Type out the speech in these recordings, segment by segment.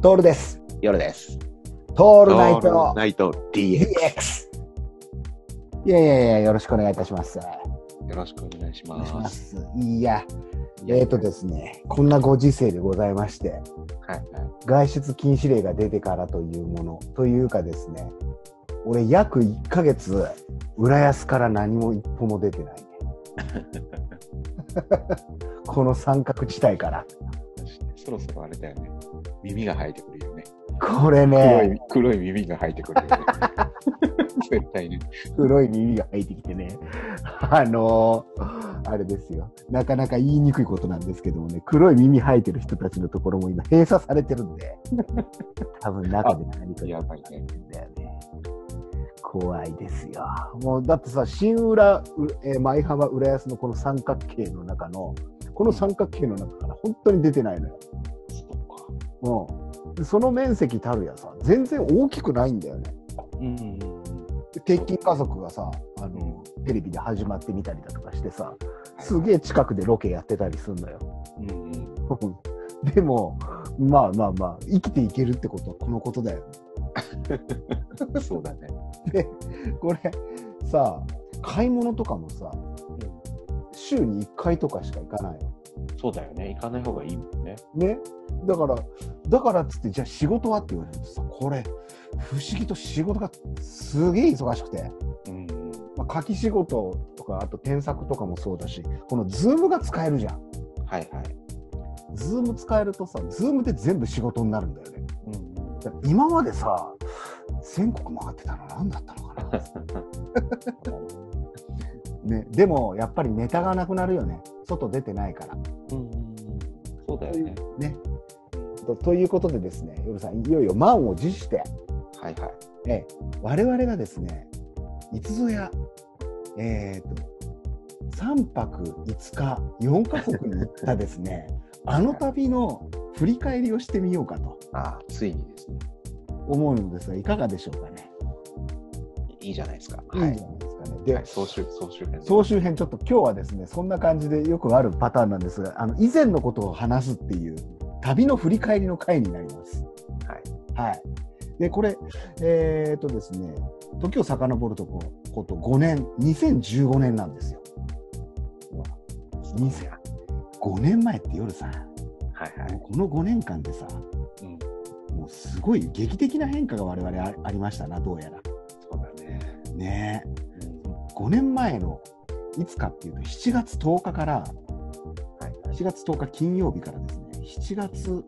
トールです。夜です。トールナイトルナイト DX。いやいやいや、よろしくお願いいたします。よろしくお願いしお願いしま。ますす。いや、いやえっ、ー、とですね、こんなご時世でございまして、はいはい。外出禁止令が出てからというもの、というかですね、俺約1ヶ月、浦安から何も一歩も出てないね。この三角地帯から。そろそろあれだよね。耳が生えてくるよね。これ黒ねい、黒い耳が生えてくるよね。絶対ね。黒い耳が入ってきてね、あのーあれですよ、なかなか言いにくいことなんですけどもね、黒い耳生えてる人たちのところも今閉鎖されてるんで、多分中で何かやばいね。んだよね。怖いですよ。もうだってさ、新浦、うえー舞浜、浦安のこの三角形の中の、この三角形の中から本当に出てないのよ。そうんでその面積たるやさ、全然大きくないんだよね。うんうんうん。で鉄筋家族がさあの、テレビで始まってみたりだとかしてさすげえ近くでロケやってたりすんのようんうん。でもまあまあまあ生きていけるってことはこのことだよね そうだね。でこれさ買い物とかもさ週に1回とかしか行かないのそうだよね。行かない方がいいもんね。ねだからだからっつってじゃあ仕事はって言われるとさこれ不思議と仕事がすげえ忙しくてうんうん。まあ、書き仕事とか、あと添削とかもそうだし、この Zoom が使えるじゃん。はいはい。 Zoom 使えるとさ、 Zoom で全部仕事になるんだよね。うん今までさ、全国回ってたの何だったのかな。ね、でも、やっぱりネタがなくなるよね。外出てないから。うん。そうだよね。ね。とということでですね、夜さん、いよいよ満を持して、はいはい。ええ、我々がですね、いつぞや、えっ、と、3泊5日、4カ国に行ったですね、あの旅の振り返りをしてみようかとああ、ついにですね。思うのですが、いかがでしょうかね。いいじゃないですか。いいんじゃないですかね。で、はい、総集、総集編。総集編、ちょっと今日はですね、そんな感じでよくあるパターンなんですが、あの以前のことを話すっていう、旅の振り返りの回になります。はい。はい。で、これ、えっ、とですね、時を遡るとここと5年、2015年なんですよ。2000 5年前って夜さ、はいはい。この5年間でさ、うん。もうすごい劇的な変化が我々あありましたな、どうやら。ね。ねうんえ。5年前のいつかっていうと、7月10日から、はい。7月10日金曜日からですね、7月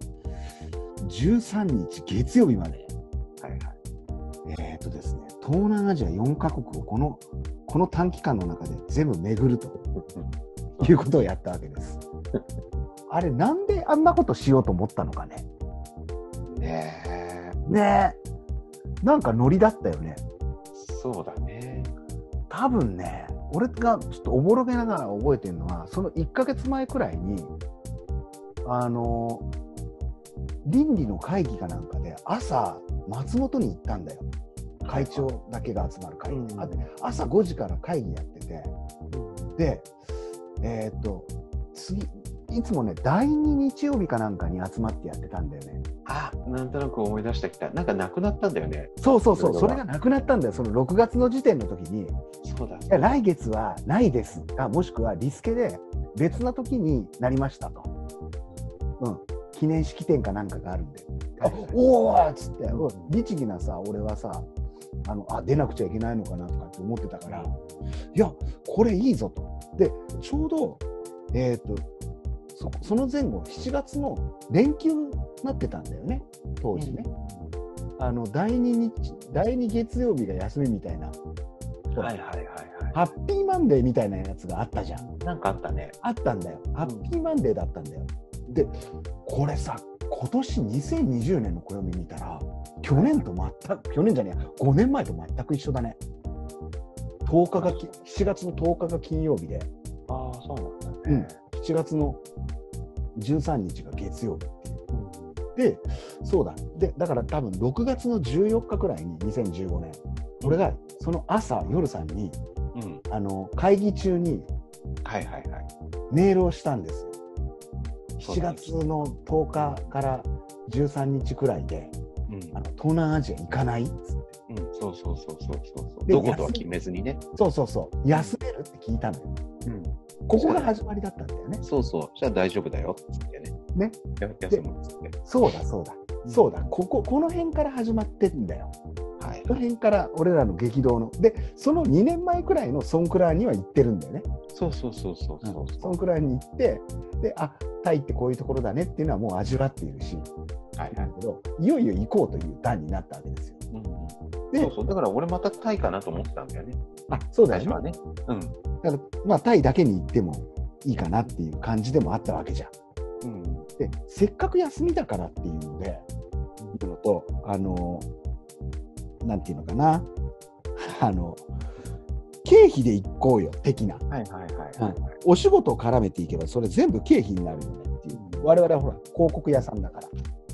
13日月曜日まで、はいはい。えっ、とですね、東南アジア4カ国をこのこの短期間の中で全部巡るということをやったわけです。あれ、なんであんなことしようと思ったのかね。ねえ。ねえ。なんかノリだったよね。そうだね。多分ね、俺がちょっとおぼろげながら覚えてるのは、その1ヶ月前くらいに、あの、倫理の会議かなんかで朝、松本に行ったんだよ。会長だけが集まる会議で。うんあ朝5時から会議やってて、で、えーっと、次、いつもね、第2日曜日かなんかに集まってやってたんだよね。あ、なんとなく思い出してきた。なんかなくなったんだよね。そうそうそう、それがなくなったんだよ。その6月の時点の時に、いそうだ。や来月はないですか、もしくはリスケで別な時になりましたと。うん。記念式典かなんかがあるんで。あおおっつって、うん律儀なさ、俺はさ、あのあ出なくちゃいけないのかなとかって思ってたから、いや、これいいぞと。で、ちょうど、えっ、とそ、その前後、7月の連休になってたんだよね、当時ね。あの第2日、第2月曜日が休みみたいな、ほらはいはいはいハッピーマンデーみたいなやつがあったじゃん。はい。なんかあったね。あったんだよ。ハッピーマンデーだったんだよ。で、これさ、今年2020年の暦見たら、去年と全く、去年じゃねえや、5年前と全く一緒だね。10日がき、7月の10日が金曜日で、ああ、そうなんだうんね。、7月の13日が月曜日っていう。で、そうだ。で、だから多分6月の14日くらいに2015年、俺がその朝、夜さんに、うん。あの、会議中にはいはいはい。メールをしたんですよ。7月の10日から13日くらいで、うんあの東南アジア行かない？っつってうん、そうそうそうそうそう。でどことは決めずにね。そうそうそう、休めるって聞いたのよ。うん。ここが始まりだったんだよね。そうそう。じゃあ大丈夫だよ。つってね。ね。や休むっつって。そうだそうだ。そうだ、ここ、この辺から始まってんだよ。はいこの辺から俺らの激動の。で、その2年前くらいのソンクラーには行ってるんだよね。そうそうそうそうそうソンクラーに行って、で、あ、タイってこういうところだねっていうのはもう味わっているし、はいだけど、いよいよ行こうという段になったわけですよ。うんうんでそうそう。だから俺またタイかなと思ってたんだよね。あ、そうだよね。ね。うん。だから、まあ、タイだけに行ってもいいかなっていう感じでもあったわけじゃん。うん。で、せっかく休みだからっていうので、いうのと、あの、なんていうのかな、あの、経費で行こうよ、的な。はいはいはいはい。お仕事を絡めていけば、それ全部経費になるよねっていう。我々はほら、広告屋さんだから。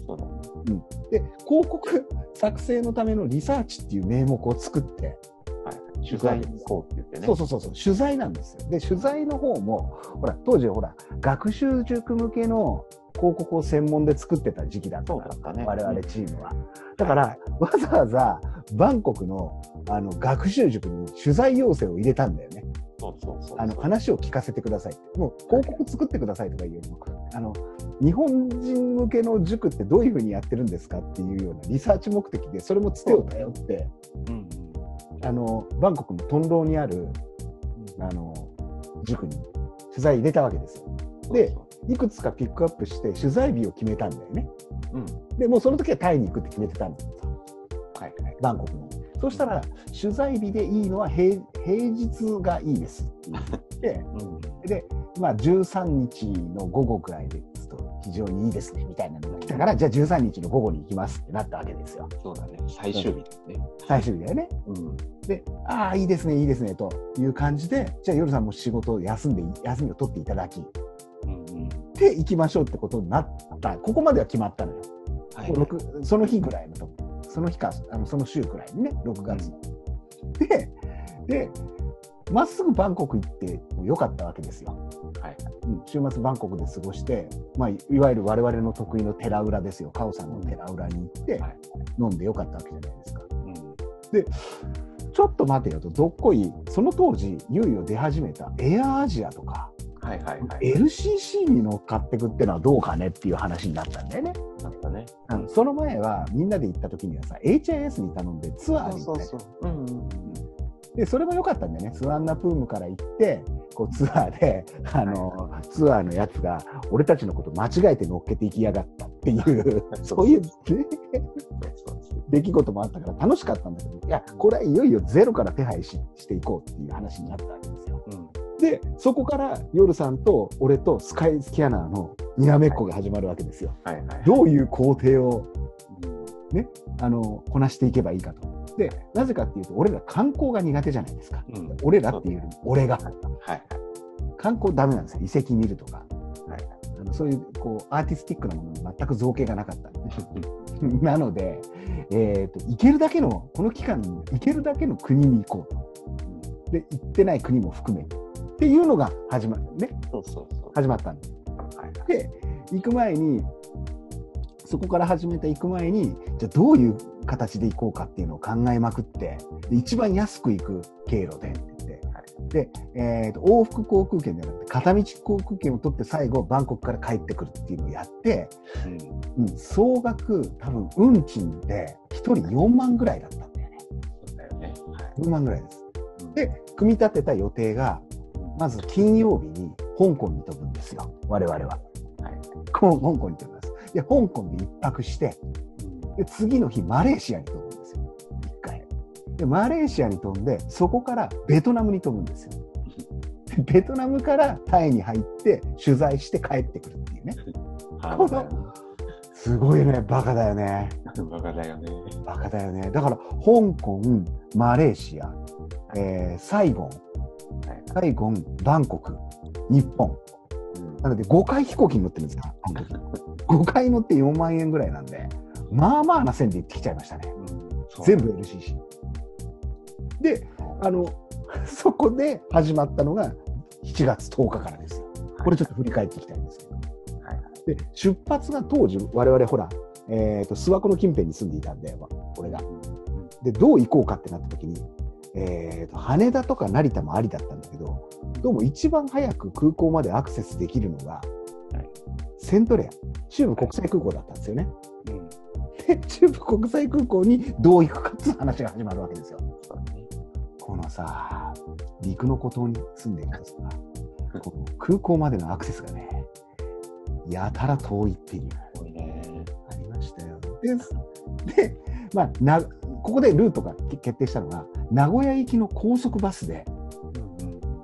そうだね。で、広告作成のためのリサーチっていう名目を作って、はい。取材に行こうって言ってね。そうそうそうそう、取材なんですよ。で、取材の方も、ほら、当時ほら、学習塾向けの広告を専門で作ってた時期だったから、ね。我々チームは。だから、わざわざバンコクのあの学習塾に取材要請を入れたんだよね。そうそうそう。あの話を聞かせてくださいって。もう広告作ってくださいとかいうよりも、あの日本人向けの塾ってどういうふうにやってるんですかっていうようなリサーチ目的で、それもつてを頼って、うんあのバンコクのトンローにあるあの塾に取材入れたわけですよ。うん。でいくつかピックアップして取材日を決めたんだよね。そう、うん。でもうその時はタイに行くって決めてたんですよ。はいはい。バンコクの。そしたら、取材日でいいのは平平日がいいですって言って、うん。で、まあ、13日の午後くらいですと非常にいいですねみたいなのが来たから、じゃあ13日の午後に行きますってなったわけですよ。そうだね。最終日だよね。最終日だよね。うん。で、ああ、いいですね、いいですねという感じで、じゃあ夜さんも仕事を休んで、休みを取っていただき、うんうん。で行きましょうってことになった。ここまでは決まったのよ。はい。六その日ぐらいのとこその日かあのその週くらいにね6月、ででまっすぐバンコク行ってもよかったわけですよ、はい。うん、週末バンコクで過ごして、まあ、いいわゆる我々の得意の寺裏ですよ。カオさんの寺裏に行ってはい。飲んでよかったわけじゃないですか。うん。ちょっと待てよと。どっこいその当時いよいよ出始めたエアアジアとかはいはいはい。LCC に乗っかってくってのはどうかねっていう話になったんだよね。だったね。あのその前はみんなで行った時にはさ HIS に頼んでツアーに行ったりそうそう。うんうん。でそれも良かったんだよねスワンナプームから行ってこうツアーであの、ツアーのやつが俺たちのこと間違えて乗っけていきやがったっていう そういう、ね、出来事もあったから楽しかったんだけどいやこれはいよいよゼロから手配ししていこうっていう話になったわけですよ。うん。でそこから夜さんと俺とスカイスキャナーのにらめっこが始まるわけですよ。はいはい。どういう工程をあのこなしていけばいいかと。でなぜかっていうと俺ら観光が苦手じゃないですか。うん。俺らっていうよりも俺がはい観光ダメなんですよ遺跡見るとかはい。あのそういうこうアーティスティックなものに全く造形がなかった なので、えー、と行けるだけのこの期間に行けるだけの国に行こうとで行ってない国も含めてっていうのが始ま,、ね、そうそうそう。始まったんではいで行く前にそこから始めて行く前にじゃあどういう形で行こうかっていうのを考えまくってで一番安く行く経路でって言って、で、えーと往復航空券じゃなくて片道航空券を取って最後バンコクから帰ってくるっていうのをやって、うん。うん、総額多分運賃で1人4万ぐらいだったんだよねそうだよね。はい。4万ぐらいですうんで組み立てた予定がまず金曜日に香港に飛ぶんですよ我々は。はい。香港に飛びます。で、香港で一泊して、で次の日、マレーシアに飛ぶんですよ。一回。で、マレーシアに飛んで、そこからベトナムに飛ぶんですよ。でベトナムからタイに入って、取材して帰ってくるっていうね。ハードだよね。すごいね、バカだよね。バカだよね。バカだよね。だから、香港、マレーシア、えーサイゴン、はいサイゴン、バンコク、日本。うんなので5回飛行機に乗ってるんですよ。あの時5回乗って4万円ぐらいなんで、まあまあな線で行ってきちゃいましたね。そう全部 LCC。で、あの、そこで始まったのが7月10日からですよ。これちょっと振り返っていきたいんですけど。はいで、出発が当時、我々ほら、えっ、と、諏訪湖の近辺に住んでいたんだよ、俺が。で、どう行こうかってなった時に、えーと、羽田とか成田もありだったんだけど、どうも一番早く空港までアクセスできるのが、はいセントレア、中部国際空港だったんですよね。うん。で、中部国際空港にどう行くかっていう話が始まるわけですよ。このさ、陸の孤島に住んでいるとさ、この空港までのアクセスがね、やたら遠いっていう。ありましたよ。で、でまあ、なここでルートが決定したのが、名古屋行きの高速バスで。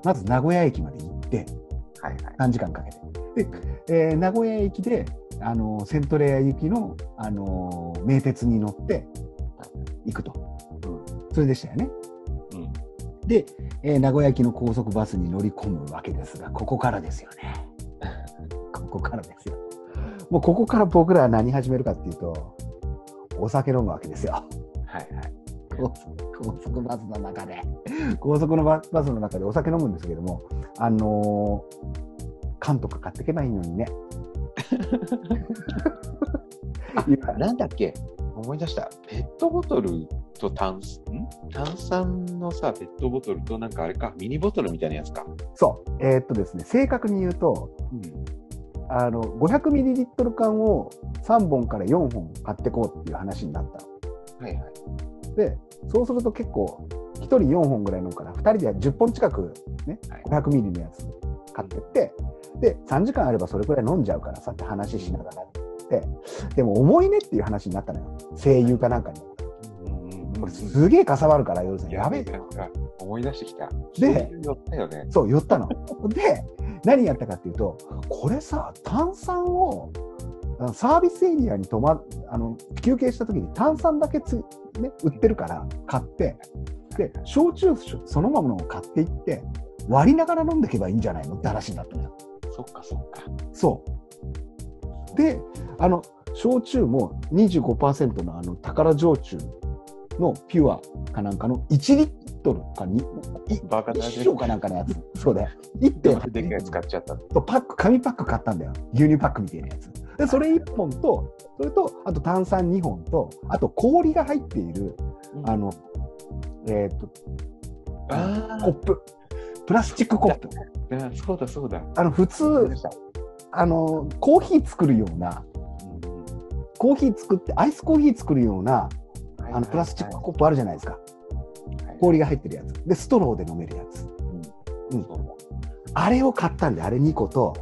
まず名古屋駅まで行って、はいはい。3時間かけて。で、えー名古屋駅で、あのセントレア行きの、あの名鉄に乗って行くと。それでしたよね。うん。で、えー名古屋行きの高速バスに乗り込むわけですが、ここからですよね。ここからですよ。もうここから僕らは何始めるかっていうと、お酒飲むわけですよ。はいはい。高速バスの中で、高速のババスの中でお酒飲むんですけども、あのー缶とか買ってけばいいのにね。なんだっけ？思い出した。ペットボトルと炭ん炭酸のさ、ペットボトルとなんかあれか、ミニボトルみたいなやつか。そう、えーっとですね、正確に言うと、うん。あの500ミリリットル缶を3本から4本買ってこうっていう話になったの。はいはい。で、そうすると結構、1人4本ぐらい飲むから、2人で10本近く、ねはい、500ミリのやつ買ってって、で、3時間あればそれくらい飲んじゃうからさって話しながらって、でも重いねっていう話になったのよ。声優かなんかに。これすげえかさばるから、夜さん、やべえな思い出してきた。で寄ったよね。そう、寄ったの。で、何やったかっていうと、これさ、炭酸を、サービスエリアに泊まあの休憩した時に炭酸だけつ、ね、売ってるから買って、で、焼酎そのままのを買っていって、割りながら飲んでいけばいいんじゃないのって話になったのよ。そっかそっか。そう。で、あの、焼酎も25%のあの宝焼酎のピュアかなんかの1リットルかに、いバカだ升かなんかのやつ。そうだよ。で1.8でっかいやつ買っちゃった。とパック、紙パック買ったんだよ。牛乳パックみたいなやつ。で、それ1本と、それと、あと炭酸2本と、あと氷が入っている、あの、えっ、と、あコップ。プラスチックコップ。あ、そうだそうだ。あの、普通、あの、コーヒー作るような、コーヒー作って、アイスコーヒー作るような、あの、プラスチックコップあるじゃないですか。氷が入ってるやつ。で、ストローで飲めるやつ。うんあれを買ったんで、あれ2個と、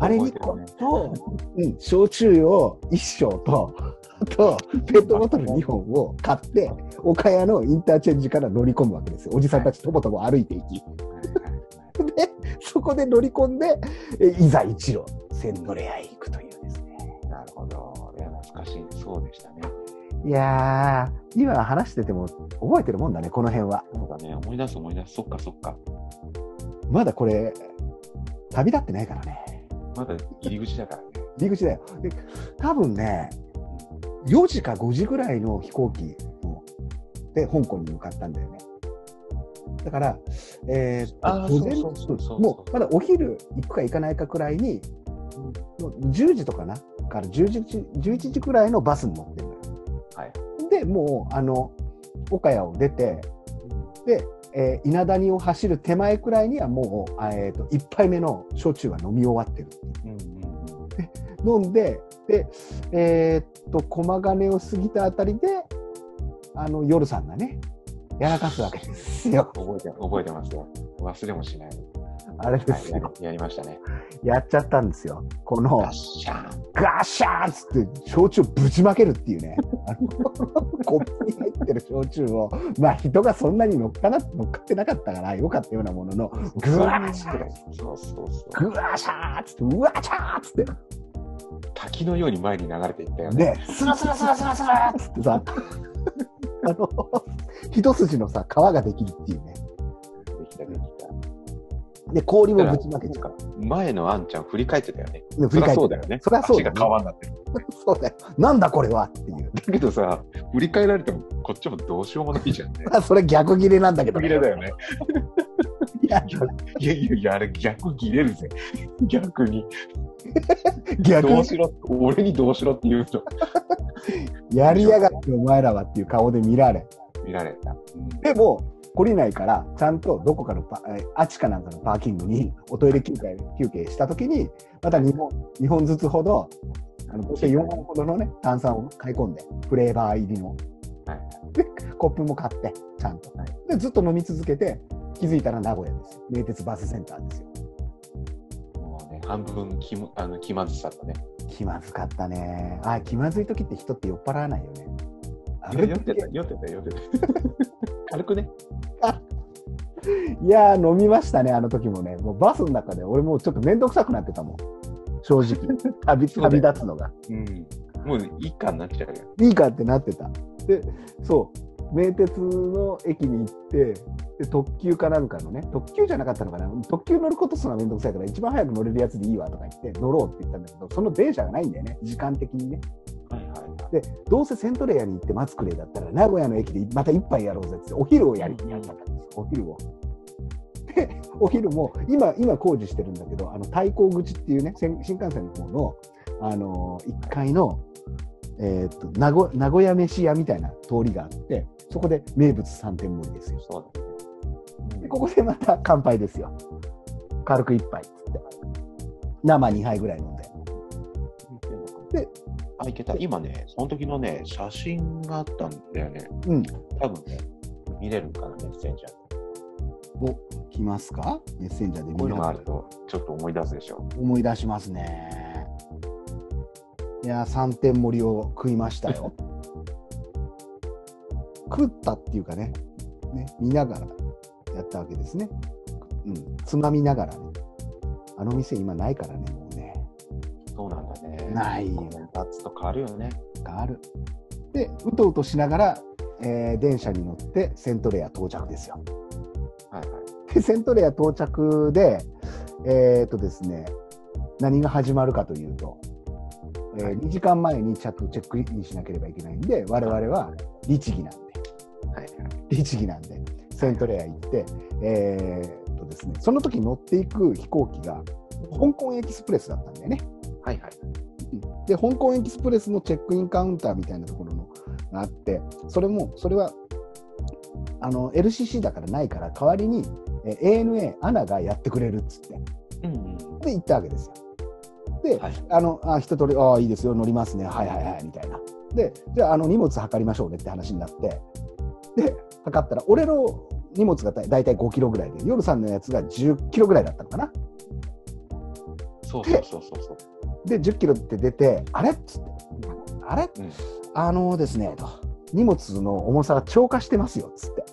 あれ2個と、うん、焼酎を1升と、あと、ペットボトル2本を買って、岡谷のインターチェンジから乗り込むわけですよ。おじさんたちとぼとぼ歩いていき。で、そこで乗り込んで、えいざ一路、セントレアへ行くというですね。なるほど。いや、懐かしい。そうでしたね。いやー、今話してても覚えてるもんだね、この辺は。そうだね。思い出す思い出す。そっかそっか。まだこれ、旅立ってないからね。まだ入り口だからね。入り口だよ。で、多分ね、4時か5時ぐらいの飛行機ので香港に向かったんだよね。だから、えー午前そうそうそうそうもうまだお昼行くか行かないかくらいに、もう10時とかな？から10時11時くらいのバスに乗ってるのよ。はい。で、もう、あの、岡谷を出て、で、えー稲谷を走る手前くらいにはもう、あえー、と1杯目の焼酎が飲み終わってる。うんうん飲んで、で、えーっと、駒金を過ぎたあたりで、あの、夜さんがね、やらかすわけですよ。覚えて、覚えてますよ。忘れもしない。あれではい、すよ。やりやりましたね。やっちゃったんですよ。この、ガッシャーン。ガッシャーンっつって、焼酎をぶちまけるっていうね。コップに入ってる焼酎を、まあ人がそんなに乗っかな乗っかってなかったからよかったようなものの、ぐわーシャーそうそうそう。ぐわーシャーっつって、うわーシャーっつって、滝のように前に流れていったよね。で、スラスラスラスラスラっつってさ、あの、一筋のさ、川ができるっていうね。で氷もぶちまけちゃう。前のあんちゃん振り返ってたよね。で振り返ってそうだよね。そりゃそうだよね足が川になってる。そうだよ。なんだこれはっていう。だけどさ、振り返られてもこっちもどうしようもないじゃんね。あ それ逆切れなんだけど、逆切れだよね。いやいやいやいや、あれ逆切れるぜ。逆に。逆にどうしろ、俺にどうしろって言うと やりやがってお前らはっていう顔で見られ。見られた。でも、懲りないから、ちゃんとどこかのパ、えーあちかなんかのパーキングにおトイレ休憩休憩したときに、また2本、2本ずつほど、あの、合計4本ほどのね、炭酸を買い込んで、フレーバー入りの。はいで、コップも買って、ちゃんと。で、ずっと飲み続けて、気づいたら名古屋ですよ。名鉄バスセンターですよ。もうね、半分気むあの気まずさとね。気まずかったね。あ、気まずい時って人って酔っ払わないよね。あ酔ってた、酔ってた、酔ってた。軽くね。いやー、飲みましたね、あの時もね。もうバスの中で俺もうちょっと面倒くさくなってたもん。正直。旅、旅立つのが。うん。もういいかになっちゃうよ。いいかってなってた。で、そう。名鉄の駅に行って、で特急かなんかのね、特急じゃなかったのかな、特急乗ることすらめんどくさいから、一番早く乗れるやつでいいわとか言って、乗ろうって言ったんだけど、その電車がないんだよね、時間的にね。はいはいはい。で、どうせセントレアに行って待つくれだったら、名古屋の駅でまた一杯やろうぜって、お昼をやりやったんです、お昼を。で、お昼も、今、今工事してるんだけど、あの、対向口っていうね、新新幹線の方の、あのー、1階の、えーっと名古、名古屋飯屋みたいな通りがあって、そこで名物3点盛りですよ。そうだね。で、ここでまた乾杯ですよ。軽く一杯っつって。生2杯ぐらい飲んで。で、あ、いけた。今ね、その時のね、写真があったんだよね。うん。多分ね、見れるかな、メッセンジャー。お、来ますか？メッセンジャーでこういうのがあるると、ちょっと思い出すでしょ。思い出しますね。いやー、3点盛りを食いましたよ。食ったっていうかね、ね、見ながらやったわけですね。うん、つまみながらね。あの店今ないからね、もうね。そうなんだね。ないよコメントつと変わるよね。がある。で、うとうとしながら、えー電車に乗ってセントレア到着ですよ。はいはい。で、セントレア到着で、えーっとですね、何が始まるかというと、えーはい2時間前にチャットチェックインしなければいけないんで、我々は律儀なんで、はいはい。律儀なんで、セントレア行って、えーっとですね、その時乗っていく飛行機が、香港エキスプレスだったんだよね。はいはい。で、香港エキスプレスのチェックインカウンターみたいなところのがあって、それも、それは、あの、LCC だからないから、代わりに、えー ANA、アナがやってくれるっつって、うんうん。で、行ったわけですよ。で、はいあの、あ、一通り、ああ、いいですよ、乗りますね、はいはいはい、みたいな。で、じゃあ、あの、荷物測りましょうねって話になって、で、測ったら、俺の荷物がだだいたい5キロぐらいで、夜さんのやつが10キロぐらいだったのかな。そうそうそうそうそう。で、10キロって出て、あれっつって、あれ、うんあのですね、と。荷物の重さが超過してますよ、つって。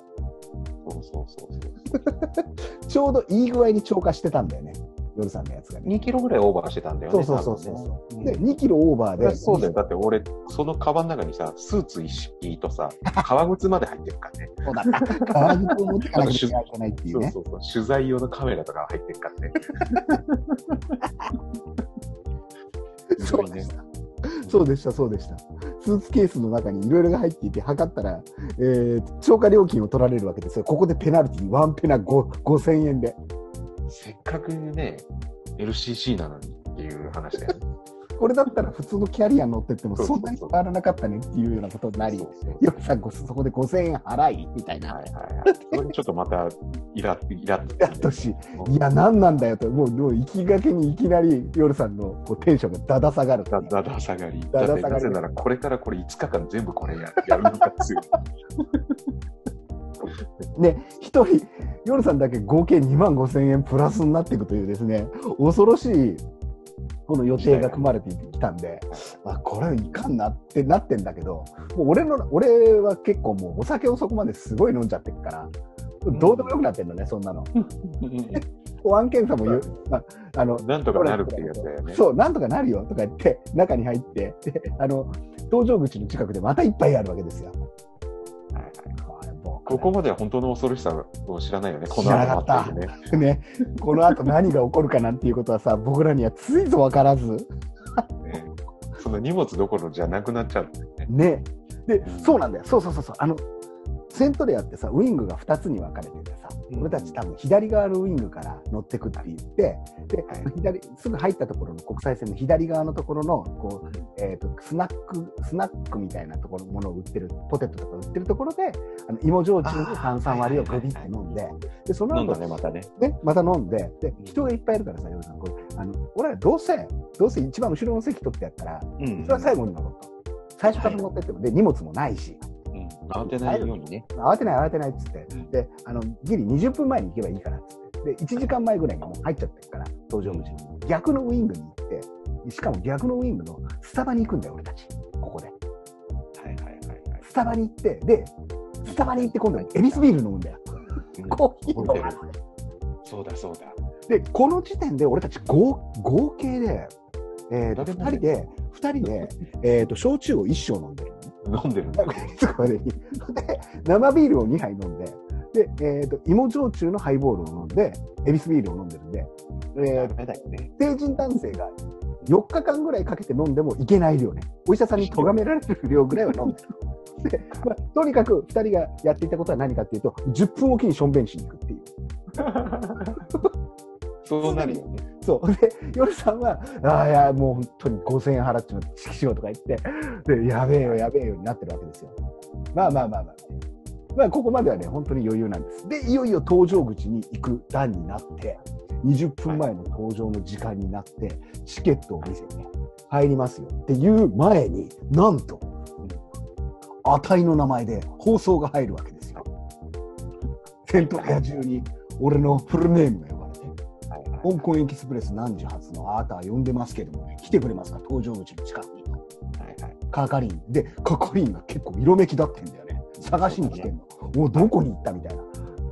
そうそうそうそう。ちょうどいい具合に超過してたんだよね、夜さんのやつがね。2キロぐらいオーバーしてたんだよね。そうそうそうそうねで、2キロオーバーで、そうだよ。だって俺、そのカバンの中にさ、スーツ一式とさ、革靴まで入ってるからね。そうだった。革靴を持ってかなきゃいけないっていうね。そうそうそう。取材用のカメラとか入ってるからね。そうでした。そうでした、そうでした。スーツケースの中にいろいろが入っていて、測ったら、えー、超過料金を取られるわけですよ。ここでペナルティー、ワンペナ5 5000円で。せっかくね、LCC なのにっていう話だよね。これだったら普通のキャリア乗ってってもそんそなに変わらなかったねっていうようなことになりよさんごそこで5000円払いみたいな。はいはいはい。それにちょっとまた、イラッ、イラッと、やっとし、いや、何なんだよと、もう、もう行きがけにいきなり夜さんのこうテンションがだだ下がる。だだだ下がり。だだ下がりなぜなら、これからこれ5日間全部これややるのかっつう。で、一人、夜さんだけ合計2万5千円プラスになっていくというですね、恐ろしい、この予定が組まれてきたんで、あ、これいかんなってなってんだけど、もう俺の、俺は結構もうお酒をそこまですごい飲んじゃってるから、どうでもよくなってんのね、そんなの。保安検査も言う、まあ、あの、なんとかなるっていうやつだよね。そう、なんとかなるよとか言って、中に入って、で、あの、搭乗口の近くでまた一杯あるわけですよ。こここまでは本当の恐ろしさを知らないよね、こ知の後待ってるね。ね、この後何が起こるかなんていうことはさ、僕らにはついぞ分からず、ねその荷物どころじゃなくなっちゃうね。ね。でう、んそうなんだよ。そうそうそうそう。あの、セントレアってさ、ウイングが2つに分かれててさ、うん俺たち多分左側のウイングから乗ってくって言って、で、はい。左、すぐ入ったところの国際線の左側のところの、こう、えっ、と、スナック、スナックみたいなところ、ものを売ってる、ポテトとか売ってるところで、あの芋焼酎の炭酸割りをグビって飲んで、で、その後ね、またね。ね、また飲んで、で、人がいっぱいいるからさ、夜さん、こうあの俺らどうせ、どうせ一番後ろの席取ってやったら、うん。それは最後に乗ろうと。最初から乗ってっても、で、荷物もないし、うん。慌てないようにね。慌てない慌てないっつって、うん。で、あの、ギリ20分前に行けばいいからっつって、で、1時間前ぐらいにもう入っちゃってるから、搭乗口に。逆のウイングに行って、しかも逆のウイングのスタバに行くんだよ、俺たち。ここで。はいはいはいはい。スタバに行って、で、スタバに行って今度、エビスビール飲むんだよ。うんコーヒー飲むそうだそうだ。で、この時点で俺たち合合計で、えーと、2誰もね人で、2人で、えーと、焼酎を1升飲んでる。飲んでるんだ。生ビールを2杯飲んで、で、えーと、芋焼酎のハイボールを飲んで、エビスビールを飲んでるんで、えーね。成人男性が4日間ぐらいかけて飲んでもいけない量ね。お医者さんに咎められる量ぐらいは飲んでる。で、まあ、とにかく2人がやっていたことは何かっていうと、10分おきにしょんべんしに行くっていう。そうなるよね。そう。で、夜さんは、ああ、いや、もう本当に5000円払っちまって、しようとか言って、で、やべえよ、やべえよになってるわけですよ。まあまあまあまあ。まあ、ここまではね、本当に余裕なんです。で、いよいよ搭乗口に行く段になって、20分前の搭乗の時間になって、チケットを見せて、入りますよっていう前に、なんと、値の名前で放送が入るわけですよ。セントレア中に俺のフルネームが呼ばれて。香港エキスプレス何時発のあなたは呼んでますけども、来てくれますか搭乗口の近くに係員。で、係員が結構色めきだってんだよね。探しに来てんの。もうどこに行ったみたいな。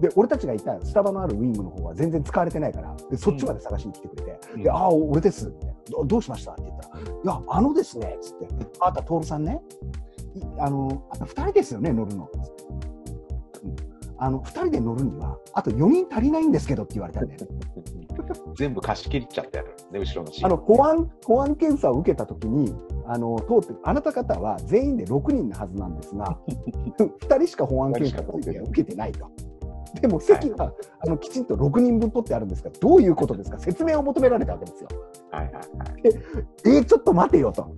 で、俺たちがいたスタバのあるウィングの方は全然使われてないから、でそっちまで探しに来てくれて、うんで、ああ、俺です。みたいなどどうしました？って言ったら、いや、あのですね、つって、あなた、徹さんね、いあの、あと2人ですよね、乗るの。つってうんあの、2人で乗るには、あと4人足りないんですけどって言われたんだよね。全部貸し切っちゃってやるね、後ろのシーあトの保安保安検査を受けたときにあの通ってあなた方は全員で6人のはずなんですが 2人しか保安検査を受けてないと。でも席は、あのきちんと6人分取ってあるんですがどういうことですか？説明を求められたわけですよ。はいはいはい。えー、ちょっと待てよと。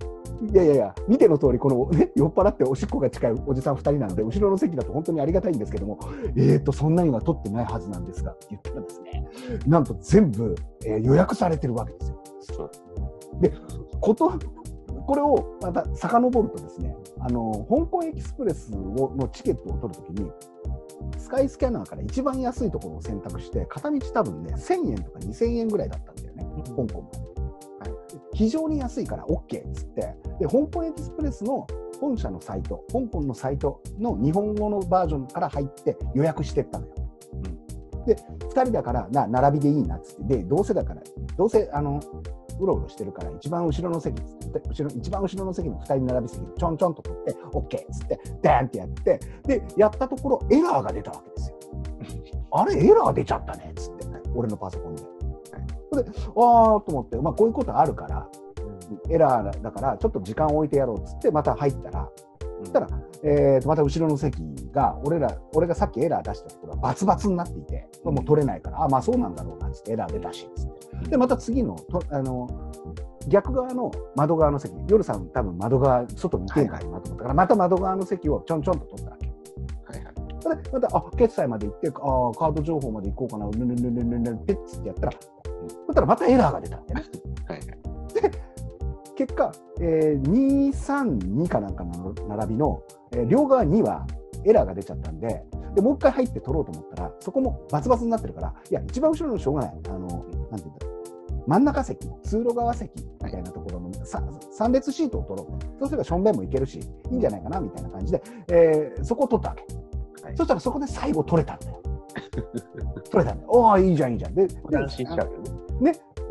いやいやいや、見ての通り、この、ね、酔っ払っておしっこが近いおじさん2人なんで、後ろの席だと本当にありがたいんですけども、えーと、そんなには取ってないはずなんですがって言ったらですね、なんと全部、えー予約されてるわけですよ。そう。ことこれをまた遡るとですねあの香港エキスプレスをのチケットを取るときにスカイスキャナーから一番安いところを選択して片道多分ね1000円とか2000円ぐらいだったんだよね香港も、はい、非常に安いから OK っつって。で香港エキスプレスの本社のサイト香港のサイトの日本語のバージョンから入って予約してったのよ、で2人だからな並びでいいなっつって。でどうせだからどうせあのうろうろしてるから一番後ろの席っつって後ろ一番後ろの席の2人並び席ちょんちょんと取って OK っつってダーンってやって。でやったところエラーが出たわけですよ。あれエラー出ちゃったねっつって。俺のパソコンで。であーと思って、まあ、こういうことあるからエラーだからちょっと時間を置いてやろうっつってまた入ったらそしたら、えー、とまた後ろの席が俺ら俺がさっきエラー出したところはバツバツになっていてもう取れないから、あまあそうなんだろうなっつってエラー出たしっつって。でまた次のとあの逆側の窓側の席夜さん多分窓側外見てんからなと思ったから、また窓側の席をちょんちょんと取ったわけ。はいはい。それでまたあ決済まで行ってあーカード情報まで行こうかなルルルルルルルピッつってやったらそしたらまたエラーが出たんだよね。はいはい。結果、えー、232かなんかの並びの、えー両側にはエラーが出ちゃったんででもう一回入って取ろうと思ったらそこもバツバツになってるからいや一番後ろのしょうがない。あのなんていうんだろう。真ん中席通路側席みたいなところのさ3列シートを取ろう。とそうすればしょんべんもいけるしいいんじゃないかなみたいな感じで、えーそこを取ったわけ、はい。そしたらそこで最後取れたんだよ。取れたんだよ。おおいいじゃんいいじゃん。でで安心しちゃうよね。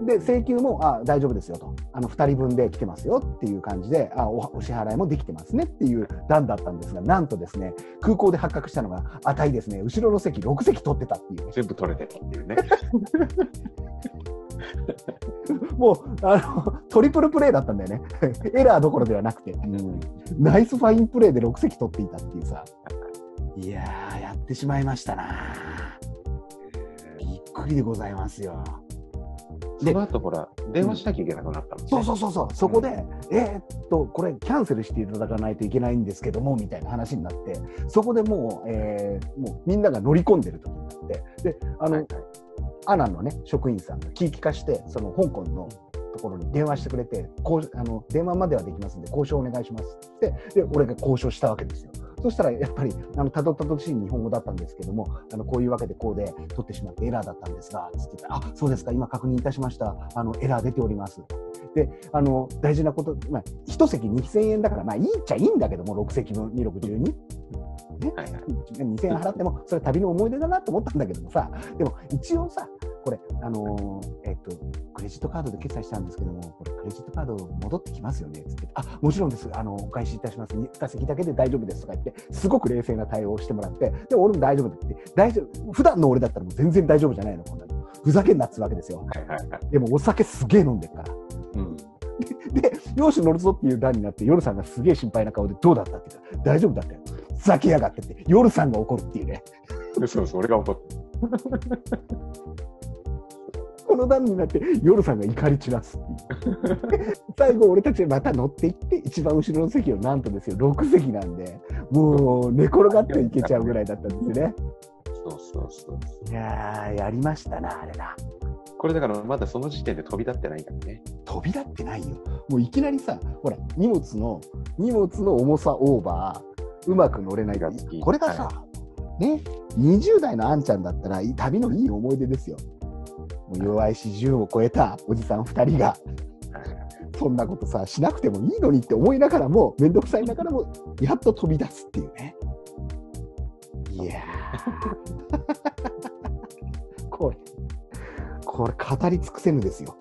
で請求もあ大丈夫ですよと。あの2人分で来てますよっていう感じであおお支払いもできてますねっていう段だったんですがなんとですね空港で発覚したのが値ですね。後ろの席6席取ってたっていう。ね全部取れてるっていうね。もうあのトリプルプレーだったんだよね。エラーどころではなくて、ナイスファインプレーで6席取っていたっていうさ。いやー、やってしまいましたな。びっくりでございますよ。その後ほら、電話しなきゃいけなくなったもんね。そうそうそうそう、そこで、えーっと、これ、キャンセルしていただかないといけないんですけども、みたいな話になって、そこでもう、えーもうみんなが乗り込んでる時になって、で、あの、はいアナのね、職員さんが聞き化して、その香港のところに電話してくれて、こうあの電話まではできますんで、交渉お願いしますって言って、で、俺が交渉したわけですよ。そしたら、やっぱり、あの、たどたどしい日本語だったんですけども、あの、こういうわけでこうで取ってしまってエラーだったんですが、つって、あ、そうですか、今確認いたしました。あの、エラー出ております。で、あの、大事なこと、まあ、一席2000円だから、まあ、いいっちゃいいんだけども、6席分、2612。ね、はいはい2000円払っても、それ旅の思い出だなと思ったんだけどもさ、でも一応さ、これ、あのーえっと、クレジットカードで決済したんですけども、これ、クレジットカード戻ってきますよねつって、あもちろんです、あのお返しいたします、2席だけで大丈夫ですとか言って、すごく冷静な対応をしてもらって、で、俺も大丈夫って言って、大丈夫、普段の俺だったらもう全然大丈夫じゃないの、こんなの。ふざけんなっつうわけですよ。はいはいはい。でも、お酒すげえ飲んでるから。うん。で、よし乗るぞっていう段になって、夜さんがすげえ心配な顔で、どうだったって言ったら、大丈夫だったよ。ふざけやがってって、夜さんが怒るっていうね。そうそう、俺が怒って。この段になって、夜さんが怒り散らすっていう。最後、俺たちまた乗っていって、一番後ろの席をなんとですよ、6席なんで、もう寝転がっていけちゃうぐらいだったんですよね。そうそうそう。いやー、やりましたな、あれな。これだからまだその時点で飛び立ってないからね。飛び立ってないよ。もういきなりさ、ほら、荷物の、荷物の重さオーバー、うまく乗れないこれがさ、ね、20代のあんちゃんだったら、い旅のいい思い出ですよ。もう弱いし10を超えたおじさん2人が、そんなことさ、しなくてもいいのにって思いながらも、めんどくさいながらも、やっと飛び出すっていうね。いやー これ、これ語り尽くせぬですよ。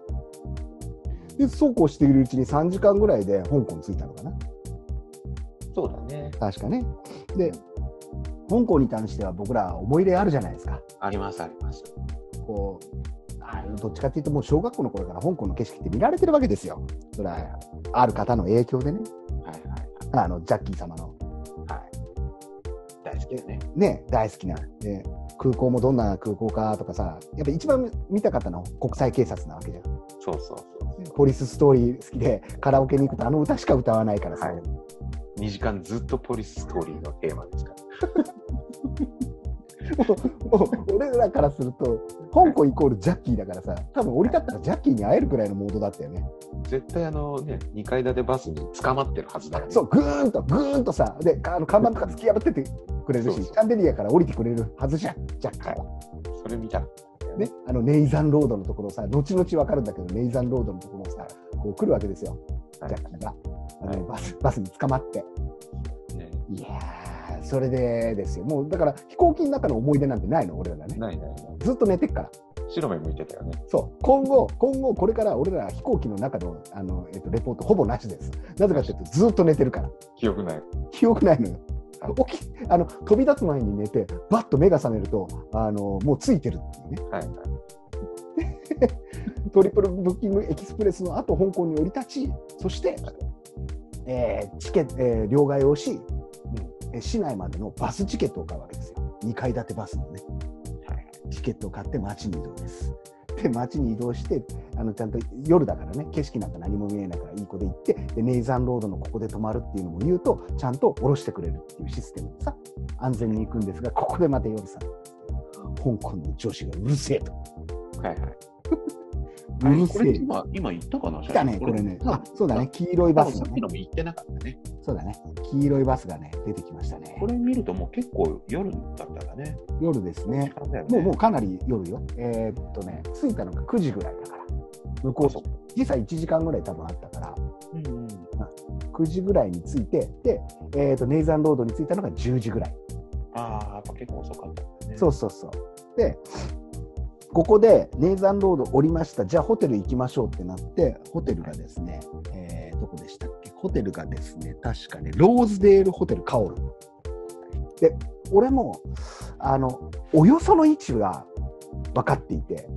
で、そうこうしているうちに3時間ぐらいで香港着いたのかな。そうだね。確かね。で、香港に関しては僕ら思い入れあるじゃないですか。ありますあります。こう、あどっちかっていうと、もう小学校の頃から香港の景色って見られてるわけですよ。それは、ある方の影響でね、はいはいあの、ジャッキー様の、はい。大好きだね。ね、大好きな。で、空港もどんな空港かとかさ、やっぱ一番見たかったのは国際警察なわけじゃん。そうそうそう。ポリスストーリー好きで、カラオケに行くとあの歌しか歌わないからさ、はい2時間ずっとポリスストーリーのテーマですか？ら。もうもう俺らからすると、香港イコールジャッキーだからさ、多分降り立ったらジャッキーに会えるくらいのモードだったよね。絶対あのね、2階建てバスに捕まってるはずだよね。そう、ぐーんと、ぐーんとさ、で、あの看板とか突き破っててくれるし、シャンデリアから降りてくれるはずじゃん、ジャッキーは。それ見た。ね、あのネイザンロードのところさ、後々わかるんだけど、ネイザンロードのところをさ、こう来るわけですよ、はいジャッキーが。あのはいバスバスに捕まって。ねいやー、それでですよ。もうだから飛行機の中の思い出なんてないの、俺らね。ないないない。ずっと寝てっから。白目向いてたよね。そう、今後、今後、これから俺ら飛行機の中のあの、えっと、レポートほぼなしです。なぜかというと、ずっと寝てるから。記憶ない。記憶ないのよ。起きあの飛び立つ前に寝て、バッと目が覚めると、あのもうついてるっていうね。はいはい。トリプルブッキングエキスプレスの後、香港に降り立ち、そして、えーチケット、えー両替をし、えー市内までのバスチケットを買うわけですよ。2階建てバスのね。チケットを買って街に移動です。で、街に移動して、あのちゃんと夜だからね、景色なんか何も見えないからいい子で行って、でネイザンロードのここで泊まるっていうのも言うと、ちゃんと降ろしてくれるっていうシステムでさ、安全に行くんですが、ここでまた夜さ、香港の女子がうるせえと。はいはい。うるこれせえ。今今言ったかな来たね、これね。あ、そうだね、黄色いババスがねスさっきの。も言ってなかったね。そうだね、黄色いバスがね、出てきましたねこ。れ見るともう結構夜だったんだね。夜ですね。ねもうもうかなり夜よ。えーっとね、着いたのが9時ぐらいだから。向こうそう実際1時間ぐらい多分あったから、うんうん。9時ぐらいに着いて、で、えーっと、ネイザンロードに着いたのが10時ぐらい。ああ、やっぱ結構遅かったね。そうそうそう。で、ここでネイザンロード降りました。じゃあホテル行きましょうってなって、ホテルがですね、えーどこでしたっけ？ホテルがですね、確かね、ローズデールホテルカオル。で、俺も、あの、およその位置が分かっていて、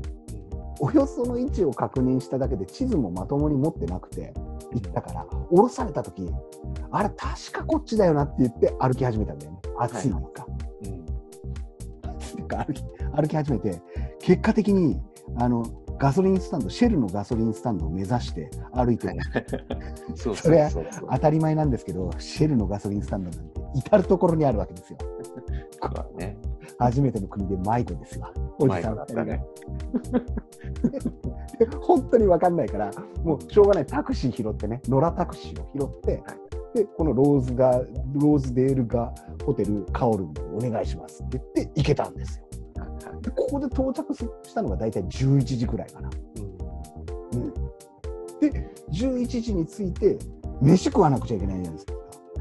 およその位置を確認しただけで地図もまともに持ってなくて行ったから降ろされた時あれ確かこっちだよなって言って歩き始めたんだよね。暑い中、か。歩き 歩き始めて、結果的にあのガソリンスタンド、シェルのガソリンスタンドを目指して歩いてる、そうそれは当たり前なんですけど、シェルのガソリンスタンドなんて至る所にあるわけですよ。ね。初めての国で迷子ですわ。おじさん迷子だったね。で 本当に分かんないから、もうしょうがない、タクシー拾ってね、野良タクシーを拾って、で、このローズが、ローズデールがホテルカオルにお願いしますって言って行けたんですよ。でここで到着したのが大体11時ぐらいかな。うん、で、11時に着いて、飯食わなくちゃいけないじゃないですか。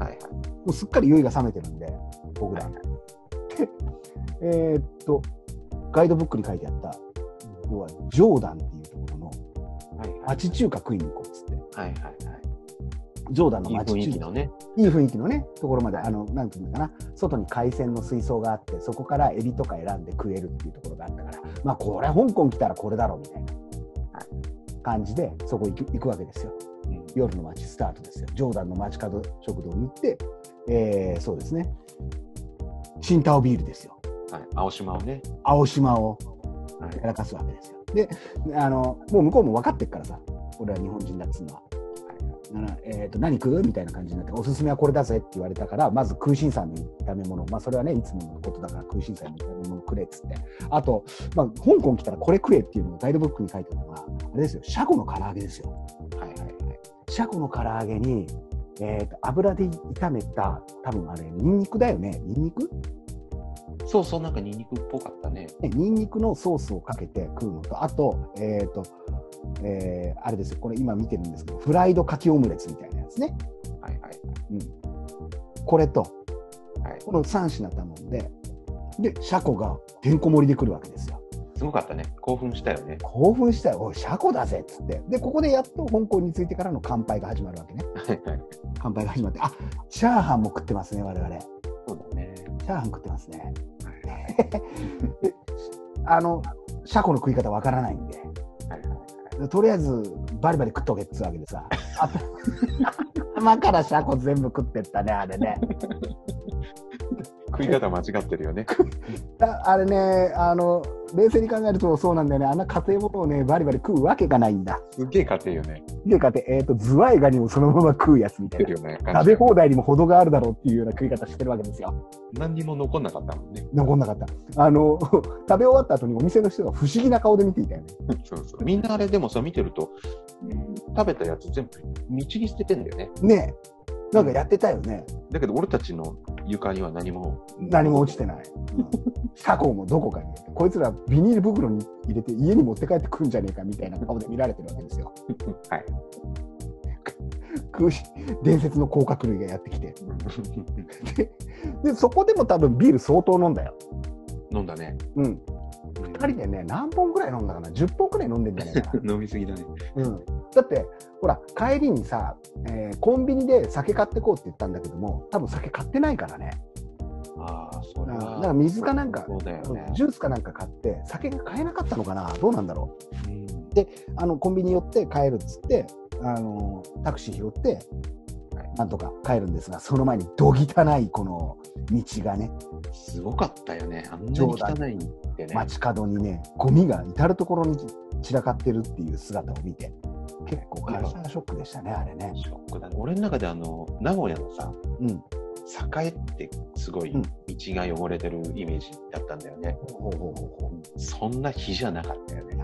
はいはい。もうすっかり酔いが冷めてるんで、僕ら。で、えーっと、ガイドブックに書いてあった、要はジョーダンっていうところのはいはい町中華食いに行こうっつって、はいはいジョーダンのはい。いい雰囲気のね。いい雰囲気のね、ところまで、あの、なんていうのかな、外に海鮮の水槽があって、そこからエビとか選んで食えるっていうところがあったから、まあ、これ、香港来たらこれだろうみたいな感じで、そこ行く行くわけですよ。うん夜の街スタートですよ。ジョーダンの街角食堂に行って、えーそうですね、新タオビールですよ。はい。青島をね。青島をはいやらかすわけですよ。で、あの、もう向こうも分かってっからさ、俺は日本人だっつうのは。えー、と何食う？みたいな感じになって、おすすめはこれだぜって言われたから、まず空心菜の炒め物、まあ、それはね、いつものことだから空心菜の炒め物くれっつって、あと、まあ、香港来たらこれ食えっていうのをガイドブックに書いてあるのが、あれですよ、シャコの唐揚げですよ。はいはいはい。シャコの唐揚げに、えー、と油で炒めた、多分あれ、ニンニクだよね、ニンニク？そうそう、なんかニンニクっぽかったね。ねニンニクのソースをかけて食うのと、あと、えっ、と、えーあれですよ、これ今見てるんですけど、フライドかきオムレツみたいなやつね。はいはい。これと、はい。この3品頼んで、で、シャコがてんこ盛りで来るわけですよ。すごかったね。興奮したよね。興奮したよ、おい、シャコだぜっつって。で、ここでやっと香港に着いてからの乾杯が始まるわけね。はいはい。乾杯が始まって、あチャーハンも食ってますね、我々。チそうだね。ャーハン食ってますね。であの、シャコの食い方わからないんで。とりあえずバリバリ食っとけっつうわけでさ、あ 頭からシャコ全部食ってったね、あれね。食い方間違ってるよね。ああれねあの、冷静に考えるとそうなんだよね、あんな家庭物をね、バリバリ食うわけがないんだ。すっげえ家庭よね。でかって、えっ、と、ズワイガニをそのまま食うやつみたいな。ね。食べ放題にも程があるだろうっていうような食い方してるわけですよ。何にも残んなかったもんね。残んなかった。あの、食べ終わった後にお店の人が不思議な顔で見ていたよね。そうそう。みんなあれでもさ、見てると、食べたやつ全部道に捨ててんだよね。ねえ。なんかやってたよね。だけど俺たちの床には何も。何も落ちてない。うんシャコもどこかにこいつらビニール袋に入れて家に持って帰ってくんじゃねえかみたいな顔で見られてるわけですよ。はい。空し伝説の甲殻類がやってきて。で、でそこでも多分ビール相当飲んだよ。飲んだね。うん。2人でね、何本くらい飲んだかな ?10 本くらい飲んでんじゃないかな。飲みすぎだね。うん、だって、ほら、帰りにさ、えーコンビニで酒買ってこうって言ったんだけども、多分酒買ってないからね。ああ、それは。だから水かなんかね。ジュースかなんか買って、酒が買えなかったのかな？どうなんだろう？うんあのコンビニ寄って帰るっつって、あのタクシー拾って、なんとか帰るんですが、その前にどぎたないこの道がね、すごかったよね。あんなに汚いってね。街角にね、ゴミが至る所に散らかってるっていう姿を見て、結構カルチャーショックでしたね、あれね。ショックだね。俺の中であの、名古屋のさ、うん。栄ってすごいうん道が汚れてるイメージだったんだよね。ほうほうほうほう。そんな日じゃなかったよね。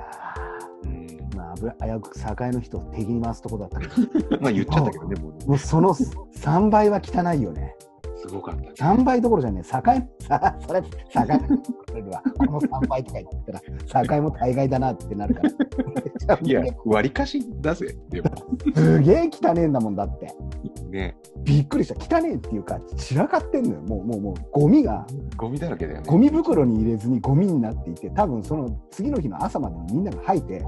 危危うく栄の人を敵に回すとこだったけど、まあ言っちゃったけどね、もうねもうその3倍は汚いよね。すごかったね。3倍どころじゃねえ、栄、さ、それ、栄、これは、この3倍とか言ったら、栄も大概だなってなるから。いや、割りかしだぜ。でも。すげえ汚ねえんだもんだって。ね。びっくりした。汚ねえっていうか、散らかってんのよ。もう、もう、もう、ゴミが、ゴミだらけだよね。ゴミ袋に入れずにゴミになっていて、多分その次の日の朝までにみんなが吐いて、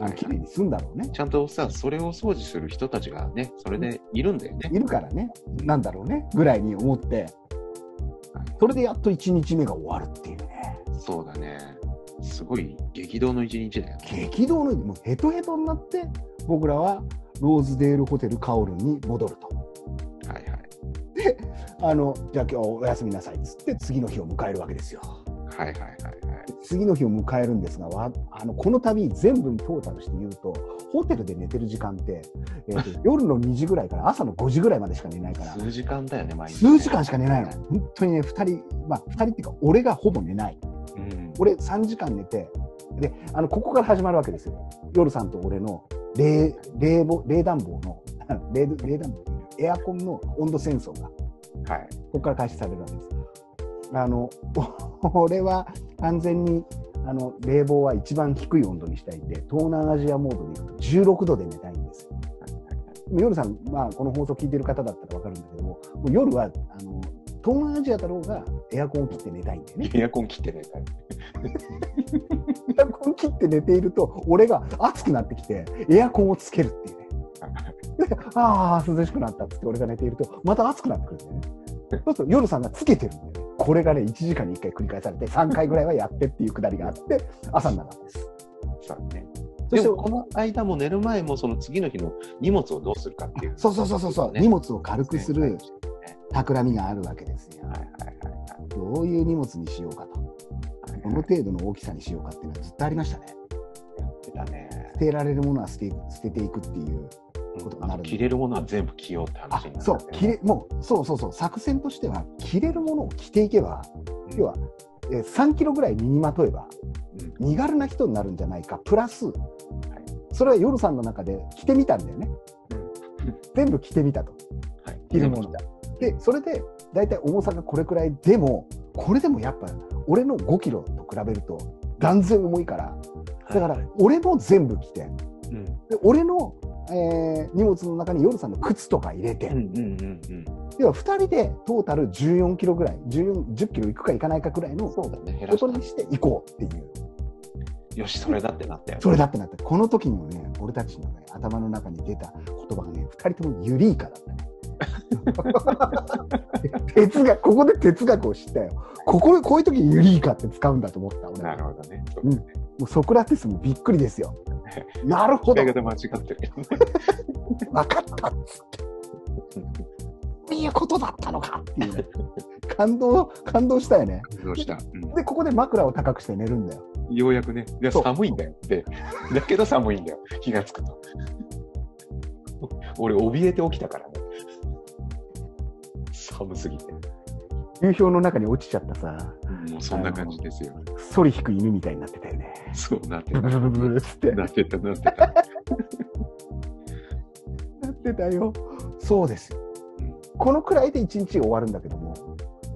あの綺麗に済んだろうね。ちゃんとさ、それを掃除する人たちがね、それでいるんだよね。いるからね、なんだろうね、ぐらいに思って、それでやっと1日目が終わるっていうね。そうだね。すごい激動の一日だよね。激動の、もうヘトヘトになって、僕らはローズデールホテルカオルンに戻ると。はいはい。あの、じゃあ今日お休みなさいっつって、次の日を迎えるわけですよ。はいはいはい。次の日を迎えるんですが、わあのこの旅全部にトータルして言うと、ホテルで寝てる時間って、えーと 夜の2時ぐらいから朝の5時ぐらいまでしか寝ないから、数時間だよね、毎日、数時間しか寝ないの。本当にね、2人、まあ2人っていうか、俺がほぼ寝ない。うん。俺3時間寝て、で、あの、ここから始まるわけですよ。夜さんと俺の冷、冷房、冷暖房の、冷冷暖房っていうエアコンの温度戦争が、はい。ここから開始されるわけです。あの、俺は完全に、あの、冷房は一番低い温度にしたいんで、東南アジアモードでいくと16度で寝たいんです夜さん、まあ、この放送聞いてる方だったらわかるんだけども、もう夜は、あの、東南アジアだろうがエアコンを切って寝たいんだよね。エアコン切ってね、エアコン切って寝ていると、俺が暑くなってきて、エアコンをつけるっていうね。でああ、涼しくなったっつって俺が寝ていると、また暑くなってくるんだよね。そうすると夜さんがつけてるんだよね。これがね、1時間に1回繰り返されて、3回ぐらいはやってっていうくだりがあって、朝になるわけです。そうね。そしてこの間も寝る前も、その次の日の荷物をどうするかっていう。そうそうそうそうそう、ね荷物を軽くするはい企みがあるわけですよ。はいはいどういう荷物にしようかと。はい。どの程度の大きさにしようかっていうのはずっとありましたね。やってたね。捨てられるものは捨て捨てていくっていう。ことるあの着れるものは全部着ようってあ話になるそう、着れ、もう、そうそうそう、作戦としては、着れるものを着ていけば、うん。要は、えー3キロぐらい身にまとえば、うん。身軽な人になるんじゃないか、プラス、それは夜さんの中で着てみたんだよね。全部着てみたと。はい。着るもので、それで、大体重さがこれくらいでも、これでもやっぱ、俺の5キロと比べると、断然重いから、だから、俺も全部着て、うん。で俺の、えー荷物の中に夜さんの靴とか入れて、うんうんうんうん。要は2人でトータル14キロぐらい、14 10キロいくかいかないかぐらいのことにしていこうっていう、よし、それだってなったよね。それだってなって、この時にもね、俺たちの、ね、頭の中に出た言葉がね、2人ともユリイカだったね。哲学、ここで哲学を知ったよ。ここでこういう時ユリイカって使うんだと思った、俺はなるほどね。うんもうソクラテスもびっくりですよ。なるほど、間違ってるけどね。かったっつって。そういうことだったのかっていうね、感動、感動したよね。どうした、うんで、ここで枕を高くして寝るんだよ。ようやくね。いや、そう寒いんだよって。だけど寒いんだよ。気がつくと。俺、怯えて起きたからね。寒すぎて。流氷の中に落ちちゃったさ、もうそんな感じですよ。ソリ引く犬みたいになってたよね。そうなってブた。ルブルブルって。なってた、なってた。なってたよ。そうですよ。うんこのくらいで1日終わるんだけども、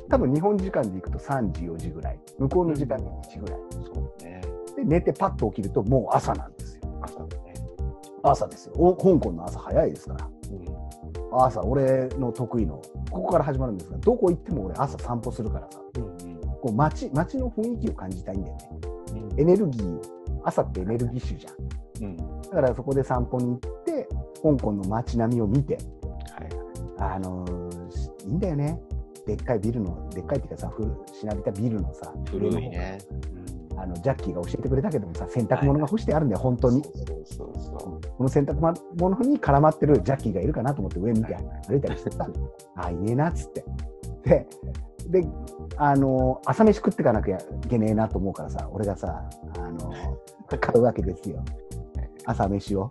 多分日本時間で行くと3時、4時ぐらい。向こうの時間で2時ぐらい。そうね。で、寝てパッと起きるともう朝なんですよ。朝だね。朝ですよ。お香港の朝早いですから。うん。朝、俺の得意の、ここから始まるんですが、どこ行っても俺朝散歩するからさ、うんこう街、街の雰囲気を感じたいんだよね。うん。エネルギー、朝ってエネルギッシュじゃん。うん。だからそこで散歩に行って、香港の街並みを見て、はい。あのーいいんだよね。でっかいビルの、でっかいっていうかさ、古しなびたビルのさ、古いね。あのジャッキーが教えてくれたけどもさ、洗濯物が干してあるんだよ、本当に。この洗濯物に絡まってるジャッキーがいるかなと思って上見て歩いたりしてさ、あ、いねえなっつって。で、で、あのー朝飯食ってかなきゃいけねえなと思うからさ、俺がさ、あのー買うわけですよ。朝飯を。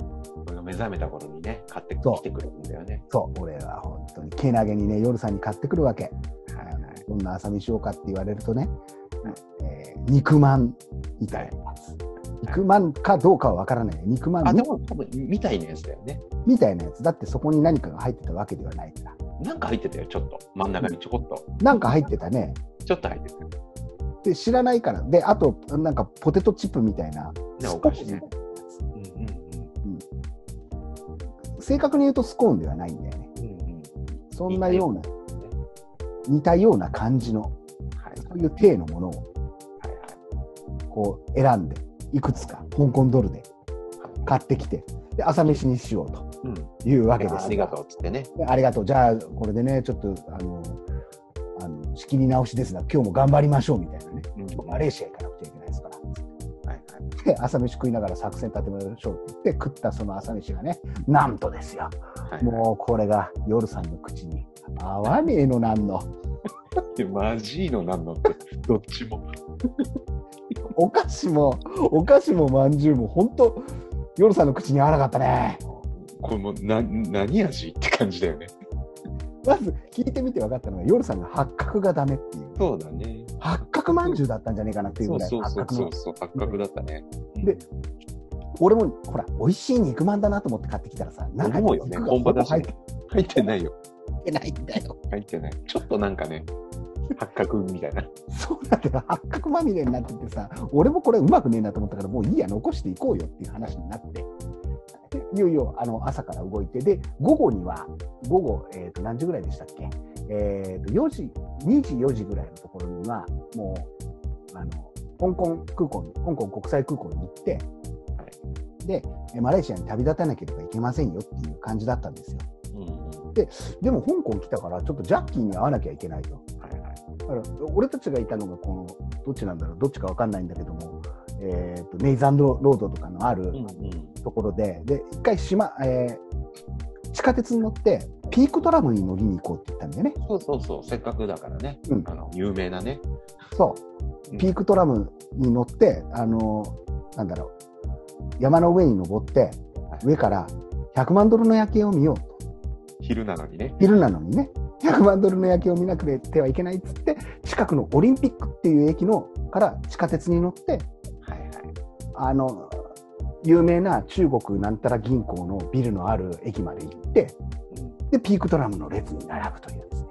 俺が目覚めた頃にね、買ってきてくれるんだよね。そう、俺は本当に、けなげにね、夜さんに買ってくるわけ。はいはい。どんな朝飯しようかって言われるとね、えー肉まんみたいなやつ。肉まんかどうかはわからない。肉まんあ、みでも多分、みたいなやつだよね。みたいなやつ。だってそこに何かが入ってたわけではないから。なんか入ってたよ、ちょっと。真ん中にちょこっと。なんか入ってたね。ちょっと入ってたよ。で、知らないから。で、あと、なんかポテトチップみたいな。ね、おスコーン菓子ね。うんうん正確に言うとスコーンではないんだよね。うん。うんうん。そんなような、似たような感じの、はいそういう体のものをはいこう選んで、いくつか香港ドルで買ってきて、で朝飯にしようとうん。いうわけです。ありがとうっつってね。でありがとう。じゃあ、これでね、ちょっと、あの、あの仕切り直しですが、今日も頑張りましょうみたいなね。うんマレーシア行かなくちゃいけないですから。はいはい。で、朝飯食いながら作戦立てましょうって言って、食ったその朝飯がね、なんとですよ。はいもうこれが夜さんの口に合わねえのなんの。で、マジーのなんのって、どっちも。お菓子も、お菓子もまんじゅうも、本当夜さんの口に合わなかったね。これな何味って感じだよね。まず聞いてみて分かったのが、夜さんが八角がダメっていう。そうだね。八角まんじゅうだったんじゃねえかなっていうぐらい。そうそうそう八角のそう八角だったね。で俺もほら、美味しい肉まんだなと思って買ってきたらさ、なんか思うよね肉が本場だしほぼ入っ入ってないよ。てないんだよ。入ってない。ちょっとなんかね、八角みたいな。そうなんだよ。八角まみれになっててさ、俺もこれうまくねえなと思ったから、もういいや、残していこうよっていう話になって。でいよいよあの朝から動いて、で、午後には、午後、えー、と何時ぐらいでしたっけ、えー、と4時、2時、4時ぐらいのところには、もう、あの香港空港に、香港国際空港に行って、で、えマレーシアに旅立たなければいけませんよっていう感じだったんですよ。うんうん。でも香港来たから、ちょっとジャッキーに会わなきゃいけないと。はいはい。だから俺たちがいたのがこのどっちなんだろうどっちかわかんないんだけども、えー、とネイザンドロードとかのあるうんうん。ところで、で一回島、えー地下鉄に乗ってピークトラムに乗りに行こうって言ったんだよね。そうそうそう、せっかくだからね。うんあの、有名なね。そううんピークトラムに乗って、あのなんだろう山の上に登って上から100万ドルの夜景を見ようと昼なのにね。昼なのにね。100万ドルの夜景を見なくてはいけないっつって近くのオリンピックっていう駅のから地下鉄に乗ってはいはい。あの有名な中国なんたら銀行のビルのある駅まで行ってうん。でピークトラムの列に並ぶというですね。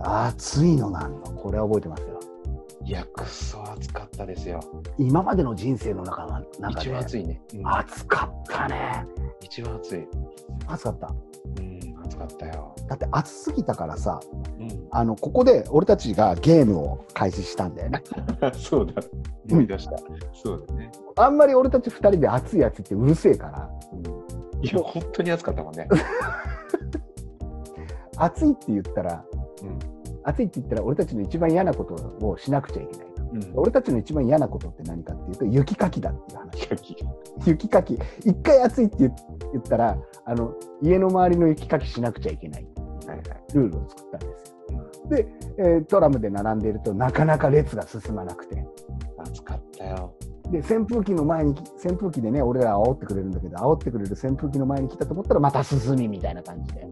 暑いのなんのこれは覚えてます？よいや、くそ暑かったですよ。今までの人生の中の中一で番暑いね。うん暑かったね一番暑い。暑かったうん、暑かったよ。だって暑すぎたからさうん。あのここで俺たちがゲームを開始したんだよね そうだ。思い出した。そうだね。あんまり俺たち2人で暑い暑いってうるせえからいや、本当に暑かったもんね。暑いって言ったらうん。暑いって言ったら俺たちの一番嫌なことをしなくちゃいけないうん。俺たちの一番嫌なことって何かっていうと雪かきだっていう話。雪かき一回暑いって言言ったらあの家の周りの雪かきしなくちゃいけない。ルールを作ったんですよ。で、えートラムで並んでいるとなかなか列が進まなくて。暑かったよ。で扇風機の前に扇風機でね俺ら煽ってくれるんだけど煽ってくれる扇風機の前に来たと思ったらまた進みみたいな感じで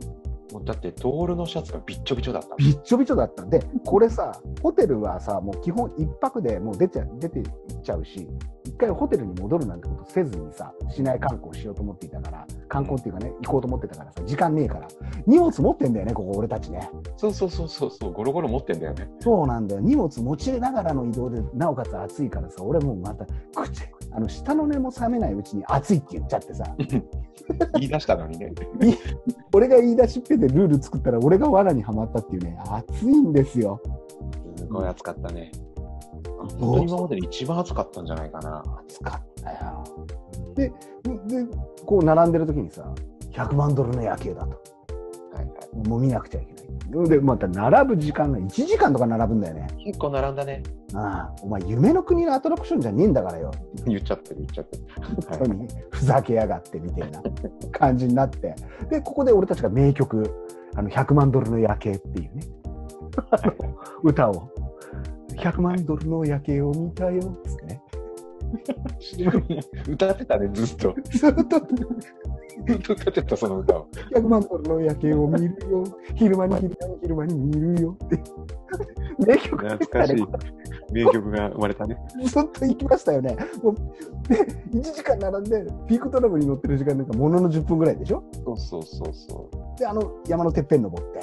もうだって、トールのシャツがびっちょびちょだった。びっちょびちょだったんでこれさホテルはさもう基本一泊でもう出ちゃ出ていっちゃうし一回ホテルに戻るなんてことせずにさ市内観光しようと思っていたから観光っていうかね行こうと思ってたからさ時間ねえから荷物持ってんだよねここ俺たちねそうそうそうそうそう、ゴロゴロ持ってんだよね。そうなんだよ荷物持ちながらの移動でなおかつ暑いからさ俺もうまた口あの下の根も冷めないうちに暑いって言っちゃってさ 言い出したのにね。俺が言い出しっぺでルール作ったら俺が罠にはまったっていうね暑いんですよすごい暑かったね。もう本当に今までで一番暑かったんじゃないかな。暑かったよででこう並んでる時にさ100万ドルの夜景だと。もう見なくちゃいけない。でまた並ぶ時間が1時間とか並ぶんだよね。結構並んだね。ああお前夢の国のアトラクションじゃねえんだからよ。言っちゃってる、言っちゃってる。本当にふざけやがってみたいな感じになって。でここで俺たちが名曲「あの100万ドルの夜景」っていうね。歌を「100万ドルの夜景を見たよ」っつってね。歌ってたね、ずっと。ずっとずっと歌ってた、その歌を。100万ドルの夜景を見るよ昼間に昼間に昼間に見るよって名曲懐かしい名曲が生まれたね。ずっと行きましたよね。もうで、1時間並んで、ピークトラブに乗ってる時間なんかものの10分ぐらいでしょ？そうそうそうそう。で、あの山のてっぺん登って。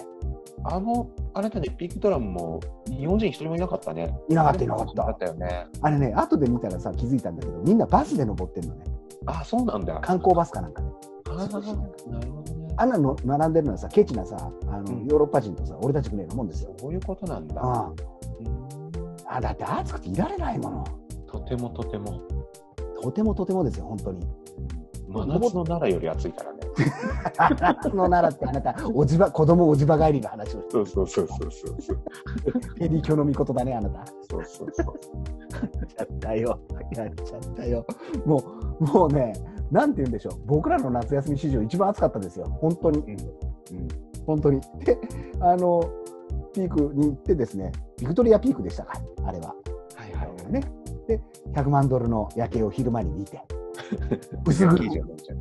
あの、あれだね、ピークドラムも日本人一人もいなかったね。いなかった、いなかっだたっ。たよね。あれね、後で見たらさ、気づいたんだけど、みんなバスで登ってんのね。あ、そうなんだ。観光バスかなんかで。あーなるほどね。あんなの並んでるのはさ、ケチなさ、あのうんヨーロッパ人とさ、俺たちぐらいのもんですよ。そういうことなんだ。あうんあ、だって暑くていられないもの。とてもとても。とてもとてもですよ、本当に。真夏の奈良より暑いからね。夏の奈良ってあなた、おじば、子供おじば帰りの話をして、そうそうそうそうそう。ペリ教の御言だね、あなた。そうそうそう。やっちゃったよ。やっちゃったよ。もう、もうね、なんて言うんでしょう。僕らの夏休み史上一番暑かったですよ。本当に。うん本当に。で、あの、ピークに行ってですね、ビクトリアピークでしたか、あれは。はいはい。ね、で、100万ドルの夜景を昼間に見て、薄ぐいいじゃんいいじゃん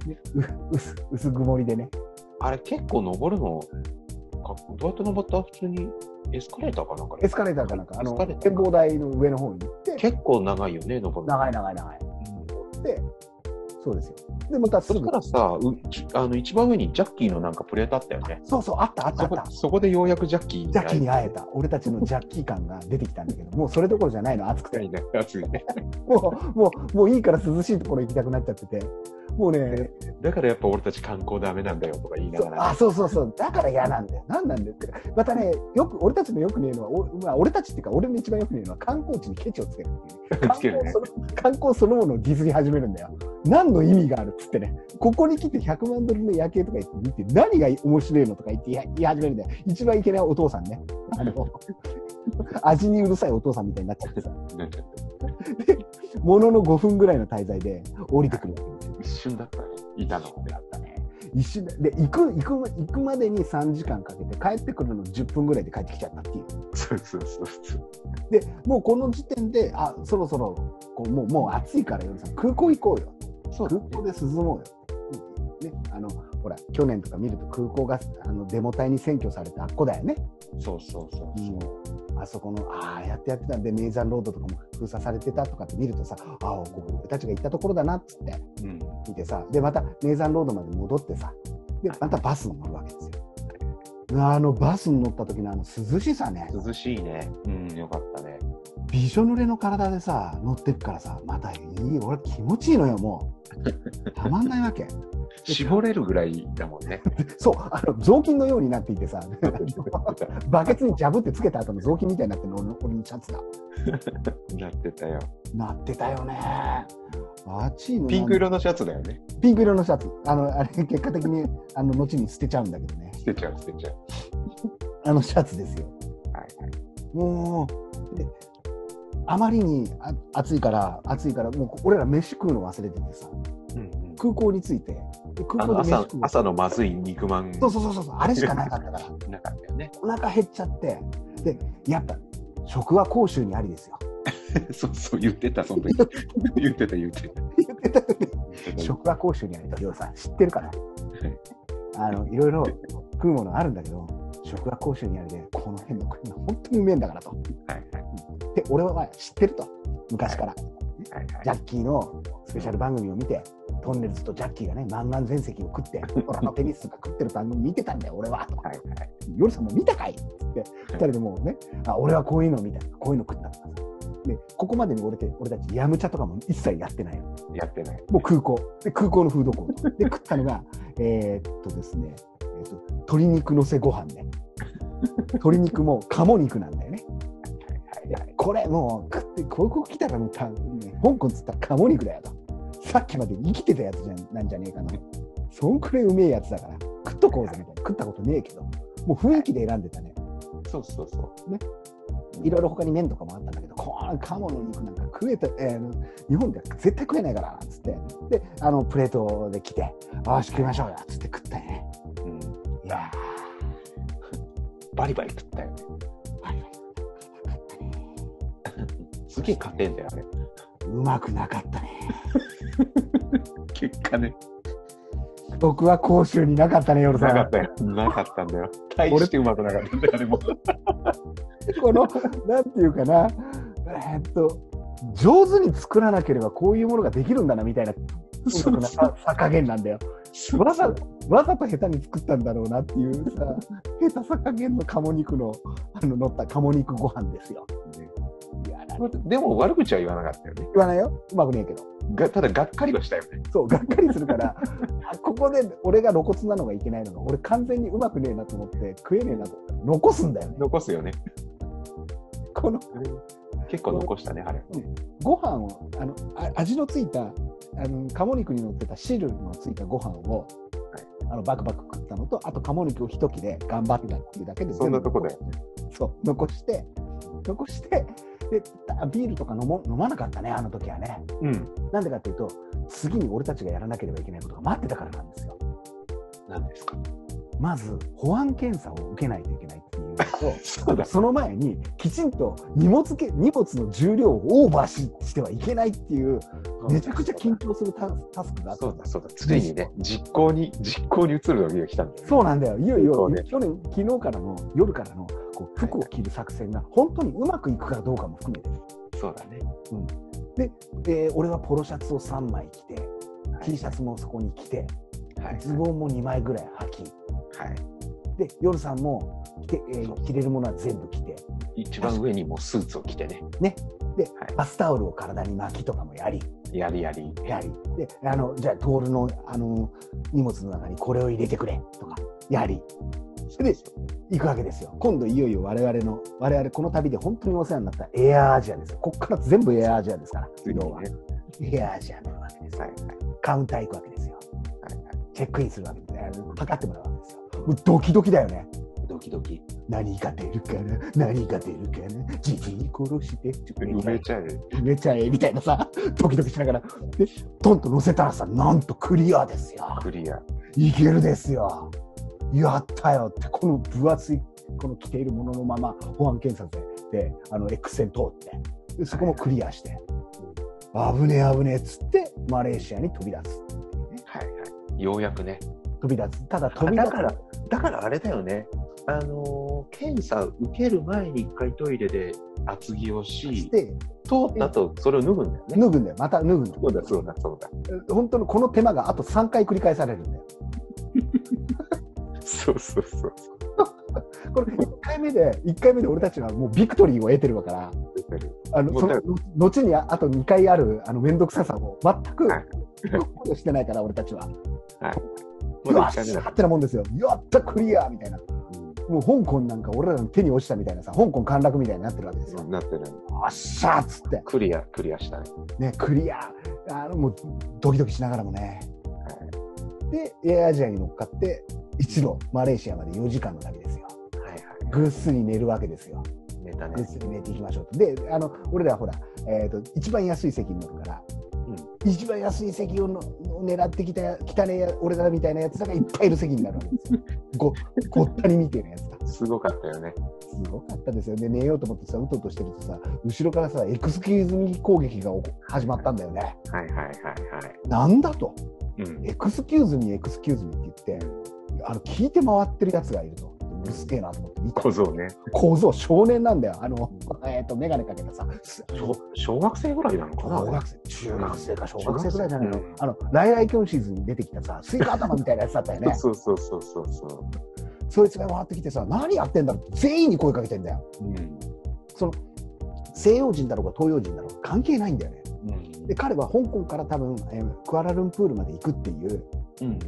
薄薄曇りでね、あれ結構登るの、かどうやって登った？普通に？エスカレーターかなんかで？エスカレーターかなんか、あの展望台の上の方に行って、結構長いよね、登るの。長い長い長い。うんで、そうですよ。で、またそした、らさ、あの一番上にジャッキーのなんかプレートあったよね。そうそう、あったあったあった。そこでようやくジャッキーにジャッキーに会えた。俺たちのジャッキー感が出てきたんだけど、もうそれどころじゃないの、暑くて。暑いね。もう、もう、もういいから涼しいところ行きたくなっちゃってて、もうね、だからやっぱ俺たち観光ダメなんだよとか言いながら、あ、そうそうそう、だから嫌なんだよ。なんなんだよって。またね、よく、俺たちのよくねえのは、おまあ、俺たちっていうか、俺の一番よくねえのは、観光地にケチをつけるっていう、観光その観光そのものをディスり始めるんだよ。何の意味があるっつってね、ここに来て100万ドルの夜景とか言って見て、何が面白いのとか言って言い始めるんだよ。一番いけないお父さんね。あの、味にうるさいお父さんみたいになっちゃってさ、なっちゃってものの5分ぐらいの滞在で降りてくるわけですよ。一瞬だったね、いたの。だったね。一瞬で、で行く、行く、行くまでに3時間かけて、帰ってくるの10分ぐらいで帰ってきちゃったっていう。そうそうそうそう。で、もうこの時点で、あ、そろそろ、こう、もう、もう暑いから、夜さん、空港行こうよ。そう空港で涼もうよ。ね、あの、ほら、去年とか見ると空港が、あの、デモ隊に占拠されてあっこだよね。そうそうそう。うん、あそこの、ああ、やってやってたんで、メイザンロードとかも封鎖されてたとかって見るとさ、ああ、ここ俺たちが行ったところだなっつってうん。見てさ、で、またメイザンロードまで戻ってさ、で、またバスに乗るわけですよ。あのバスに乗った時のあの涼しさね、涼しいね。うん、よかったね。びしょ濡れの体でさ、乗ってくからさ、またいい、俺気持ちいいのよ、もう。たまんないわけ。絞れるぐらいだもんね。そう、あの雑巾のようになっていてさ、バケツにジャブってつけた後の雑巾みたいになってるの、俺のシャツだ。なってたよ。なってたよね。暑いのピンク色のシャツだよね。ピンク色のシャツ。あの、あれ、結果的に、あの、後に捨てちゃうんだけどね。捨てちゃう、捨てちゃう。あのシャツですよ。はいはい。もう、であまりにあ暑いから、暑いから、もう俺ら飯食うの忘れててさ、うんうん、空港に着いて、で空港で飯食う朝のまずい肉まんそうそうそうそう、あれしかなかったから、なかったよね。お腹減っちゃって、で、やっぱ、食は甲州にありですよ。そうそう、言ってた、その時。言ってた、言ってた。言ってた食は甲州にありと、りょうさん、知ってるから。あの、いろいろ食うものあるんだけど、食は甲州にありで、この辺の国が本当にうめえんだからと。はいはい。で、俺は知ってると、昔から。はいはいジャッキーのスペシャル番組を見て、トンネルズとジャッキーがね、満願全席を食って、俺のテニスとか食ってる番組見てたんだよ、俺は。とかはいはい。夜さんも見たかい？って、二人でもうね、あ、俺はこういうの見た、こういうの食ったとかさ。で、ここまでに俺て俺たち、ヤムチャとかも一切やってないの。やってない。もう空港。で、空港のフードコート。で、食ったのが、えーっとですね、鶏肉のせご飯ね。鶏肉も鴨肉なんだよね。これもう食って、ここ来たらもうた、ね、香港っつったら鴨肉だよと。さっきまで生きてたやつじゃんなんじゃねえかな。そんくらいうめえやつだから、食っとこうぜみたいな。食ったことねえけど、もう雰囲気で選んでたね。そうそうそう。いろいろ他に麺とかもあったんだけど、この鴨の肉なんか食えた、えー日本では絶対食えないから、つって。で、あの、プレートで来て、ああ、食いましょうよ、つって食ったよね。バリバリ食ったよね。ー、バリバリうまかったね。すげえ勝てんだよ、あれ。うまくなかったね。結果ね。僕は甲州になかったね、夜さん。なかったよ。なかったんだよ。大してうまくなかったんだよ、あれも。この、なんていうかな、えーっと、上手に作らなければこういうものができるんだなみたいな、うまくなささ加減なんだよ。わざわざと下手に作ったんだろうなっていうさ、下手さ加減の鴨肉のあの乗った鴨肉ご飯ですよ。でも悪口は言わなかったよね。言わないよ。うまくねえけど。がただ、がっかりはしたよね。そう、がっかりするから、あここで俺が露骨なのがいけないのが、俺完全にうまくねえなと思って、食えねえなと思って、残すんだよね。残すよね。この結構残したね、あれ。ご飯をあのあ味のついたあの鴨肉に乗ってた汁のついたご飯を、あのバクバク食ったのとあと鴨肉を一切れ頑張ったっていうだけでそんなとこで？で。そう残して残してでたビールとか飲も飲まなかったねあの時はねうん。なんでかっていうと次に俺たちがやらなければいけないことが待ってたからなんですよ何ですか？まず保安検査を受けないといけないっていうと、その前にきちんと荷物け荷物の重量をオーバーししてはいけないっていう、めちゃくちゃ緊張するタタスクがあったそうだそうだ。ついにね、実行に、実行に移る時が来たんだよね。そうなんだよ、いよいよ、ね。去年、昨日からの夜からのこう服を着る作戦が本当にうまくいくかどうかも含めて、そうだね。で俺はポロシャツを3枚着て、はい。T シャツもそこに着て、はい。ズボンも2枚ぐらい履き、はい。で夜さんも着て、えー着れるものは全部着て、一番上にもうスーツを着てね。で、はいバスタオルを体に巻きとかもやり、やりやり。やり、で、あのじゃあ、トールのあの荷物の中にこれを入れてくれとか、やり、で行くわけですよ。今度いよいよ我々の、我々この旅で本当にお世話になったエアアジアですよ。ここから全部エアアジアですから、はね。。エアアジアになるわけですよ。はいはい。カウンター行くわけですよ。はいはい。チェックインするわけで、あの測ってもらうわけですよ。もうドキドキだよね。ドキドキ。何が出るかな？何が出るかな？じじい殺して、埋めちゃえ。埋めちゃえみたいなさ、ドキドキしながら、で、トンと乗せたらさ、なんとクリアですよ。クリア。いけるですよ。やったよって、この分厚い、この着ているもののまま保安検査で、であの X 線通ってで、そこもクリアして、危ねえ危ねえっつって、マレーシアに飛び出つっていうね。はいはい。ようやくね。飛び立つ。ただ飛び立つ。だから、だからあれだよね。あのー検査受ける前に一回トイレで厚着をしし、て、通ったとそれを脱ぐんだよね。脱ぐんだよ。また脱ぐの。そうだそうだそうだ。本当のこの手間があと3回繰り返されるんだよ。そうそうそう。これ1回目で、1回目で俺たちはもうビクトリーを得てるから、あのその後にああと2回あるあの面倒くささを全くはい考慮してないから、俺たちは。まだよっってなもんですよ。やったクリアみたいな。もう香港なんか俺らの手に落ちたみたいなさ、香港陥落みたいになってるわけですよ。うんなってる。よっしゃーっつって、クリア、クリアしたね。ね、クリア。あのもうドキドキしながらもね。で、エアアジアに乗っかって、一路マレーシアまで4時間の旅ですよ。はいはい。ぐっすり寝るわけですよ。ネタねぐっ。すり寝ていきましょうと。で、あの俺らほら、えーと、一番安い席に乗るから、一番安い席をの狙ってきた汚ねえ俺らみたいなやつらがいっぱいいる席になるわけですよ。ごごった煮みてえなやつが。すごかったよね。すごかったですよね。寝ようと思ってさ、うとうとしてるとさ、後ろからさ、 Excuse me 攻撃が始まったんだよね。はいはいはいはい。なんだと。うん。 Excuse me、excuse me って言って、あの聞いて回ってるやつがいると。うるせえなと思って見た小僧ね。小僧、少年なんだよ。あの、えっ、と、眼鏡かけたさ、小小学生ぐらいなのかな小学生、中学生か小学生ぐらいじゃないの、うんあの、ライライキョンシーズに出てきたさ、スイカ頭みたいなやつだったよね。そうそうそうそうそう。そいつが回ってきてさ、何やってんだろう全員に声かけてんだよ。うん。その、西洋人だろうが東洋人だろうが関係ないんだよね。うんで、彼は香港から多分、えークアラルンプールまで行くっていううん。うん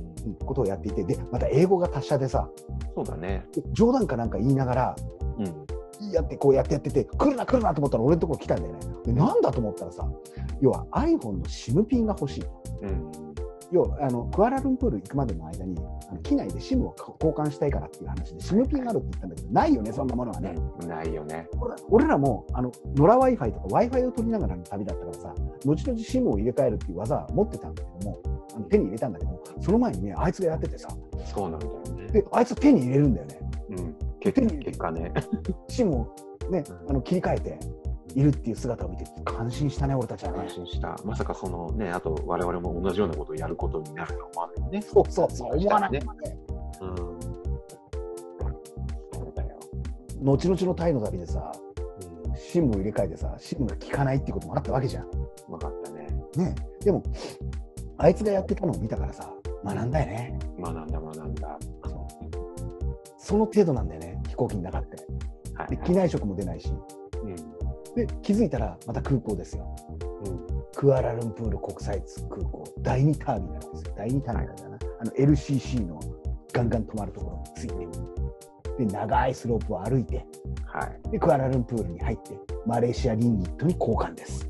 ことをやっていて、で、また英語が達者でさ、そうだね。で冗談かなんか言いながら、うん。やってこうやってやってて、来るな来るなと思ったら俺のところ来たんだよね。で、なんだと思ったらさ、要は iPhone の SIM ピンが欲しいと。うん。要はあのクアラルンプール行くまでの間にあの機内で SIM を交換したいからっていう話で SIM ピンがあるって言ったんだけどないよねそんなものはね、ないよね。俺俺らもあの野良 Wi-Fi とか Wi-Fi を取りながらの旅だったからさ後々 SIM を入れ替えるっていう技は持ってたんだけどもあの手に入れたんだけどその前にねあいつがやっててさそうなんだよね。であいつ手に入れるんだよねうん。結手に結果ね。SIM をねうんあの切り替えているっていう姿を見て感心したね俺たちはね安心した。まさかそのね、あと我々も同じようなことをやることになるとは思わないよね。そうそうそう思わない、ねうん。そうだよ。後々のタイの旅でさうん。SIM を入れ替えてさ SIM が効かないっていうこともあったわけじゃん分かったね。ねでもあいつがやってたのを見たからさ学んだよね学んだ学んだ。その程度なんだよね飛行機の中ってはい、で機内食も出ないしうん。で気づいたらまた空港ですよ。うん。クアラルンプール国際空港。第2ターミナルですよ。第2ターミナルだな、あの LCC のガンガン止まるところについて。で長いスロープを歩いて。はい。でクアラルンプールに入ってマレーシアリンギットに交換です。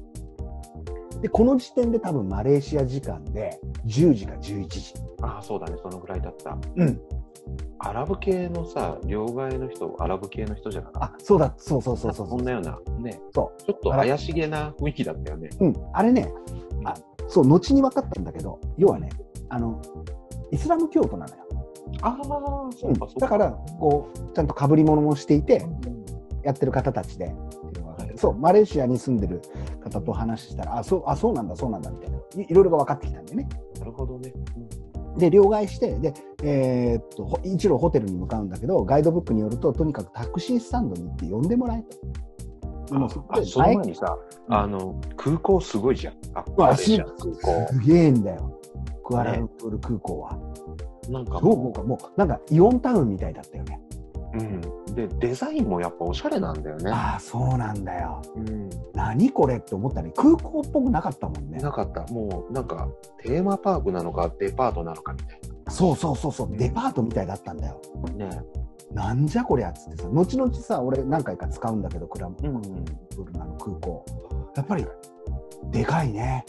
でこの時点で多分マレーシア時間で10時か11時。ああ、そうだね。そのぐらいだった。うんアラブ系のさ、両替の人、アラブ系の人じゃなかった？あそうだそうそうそうそうそんなような、ね。そちょっと怪しげな雰囲気だったよね。うん、あれね、あそう、後に分かったんだけど、要はね、あの、イスラム教徒なのよ。ああ、そうか、だから、こう、ちゃんと被り物もしていて、やってる方たちで、そう、マレーシアに住んでる方と話したら、あ、そう、あ、そうなんだ、そうなんだ、みたいな。いいろいろが分かってきたんでね。なるほどね。で、両替して、で、えーっと、ほ一路ホテルに向かうんだけど、ガイドブックによると、とにかくタクシースタンドに行って呼んでもらえと。でもそその前にさ、あの、空港すごいじゃん。あ、まあマレーシアの空すげえんだよ。クアラルンプール空港は。港。なんかどうか、もう、なんかイオンタウンみたいだったよね。うん。で、デザインもやっぱおしゃれなんだよね。ああ、そうなんだよ。うん。何これって思ったね。空港っぽくなかったもんね。なかった。もう、なんか、テーマパークなのか、デパートなのかみたいそうそうそうそう、うんデパートみたいだったんだよ。な。ねなんじゃこりゃっつってさ、後々さ、俺何回か使うんだけど、クラムうん。プールの空港。やっぱり、でかいね。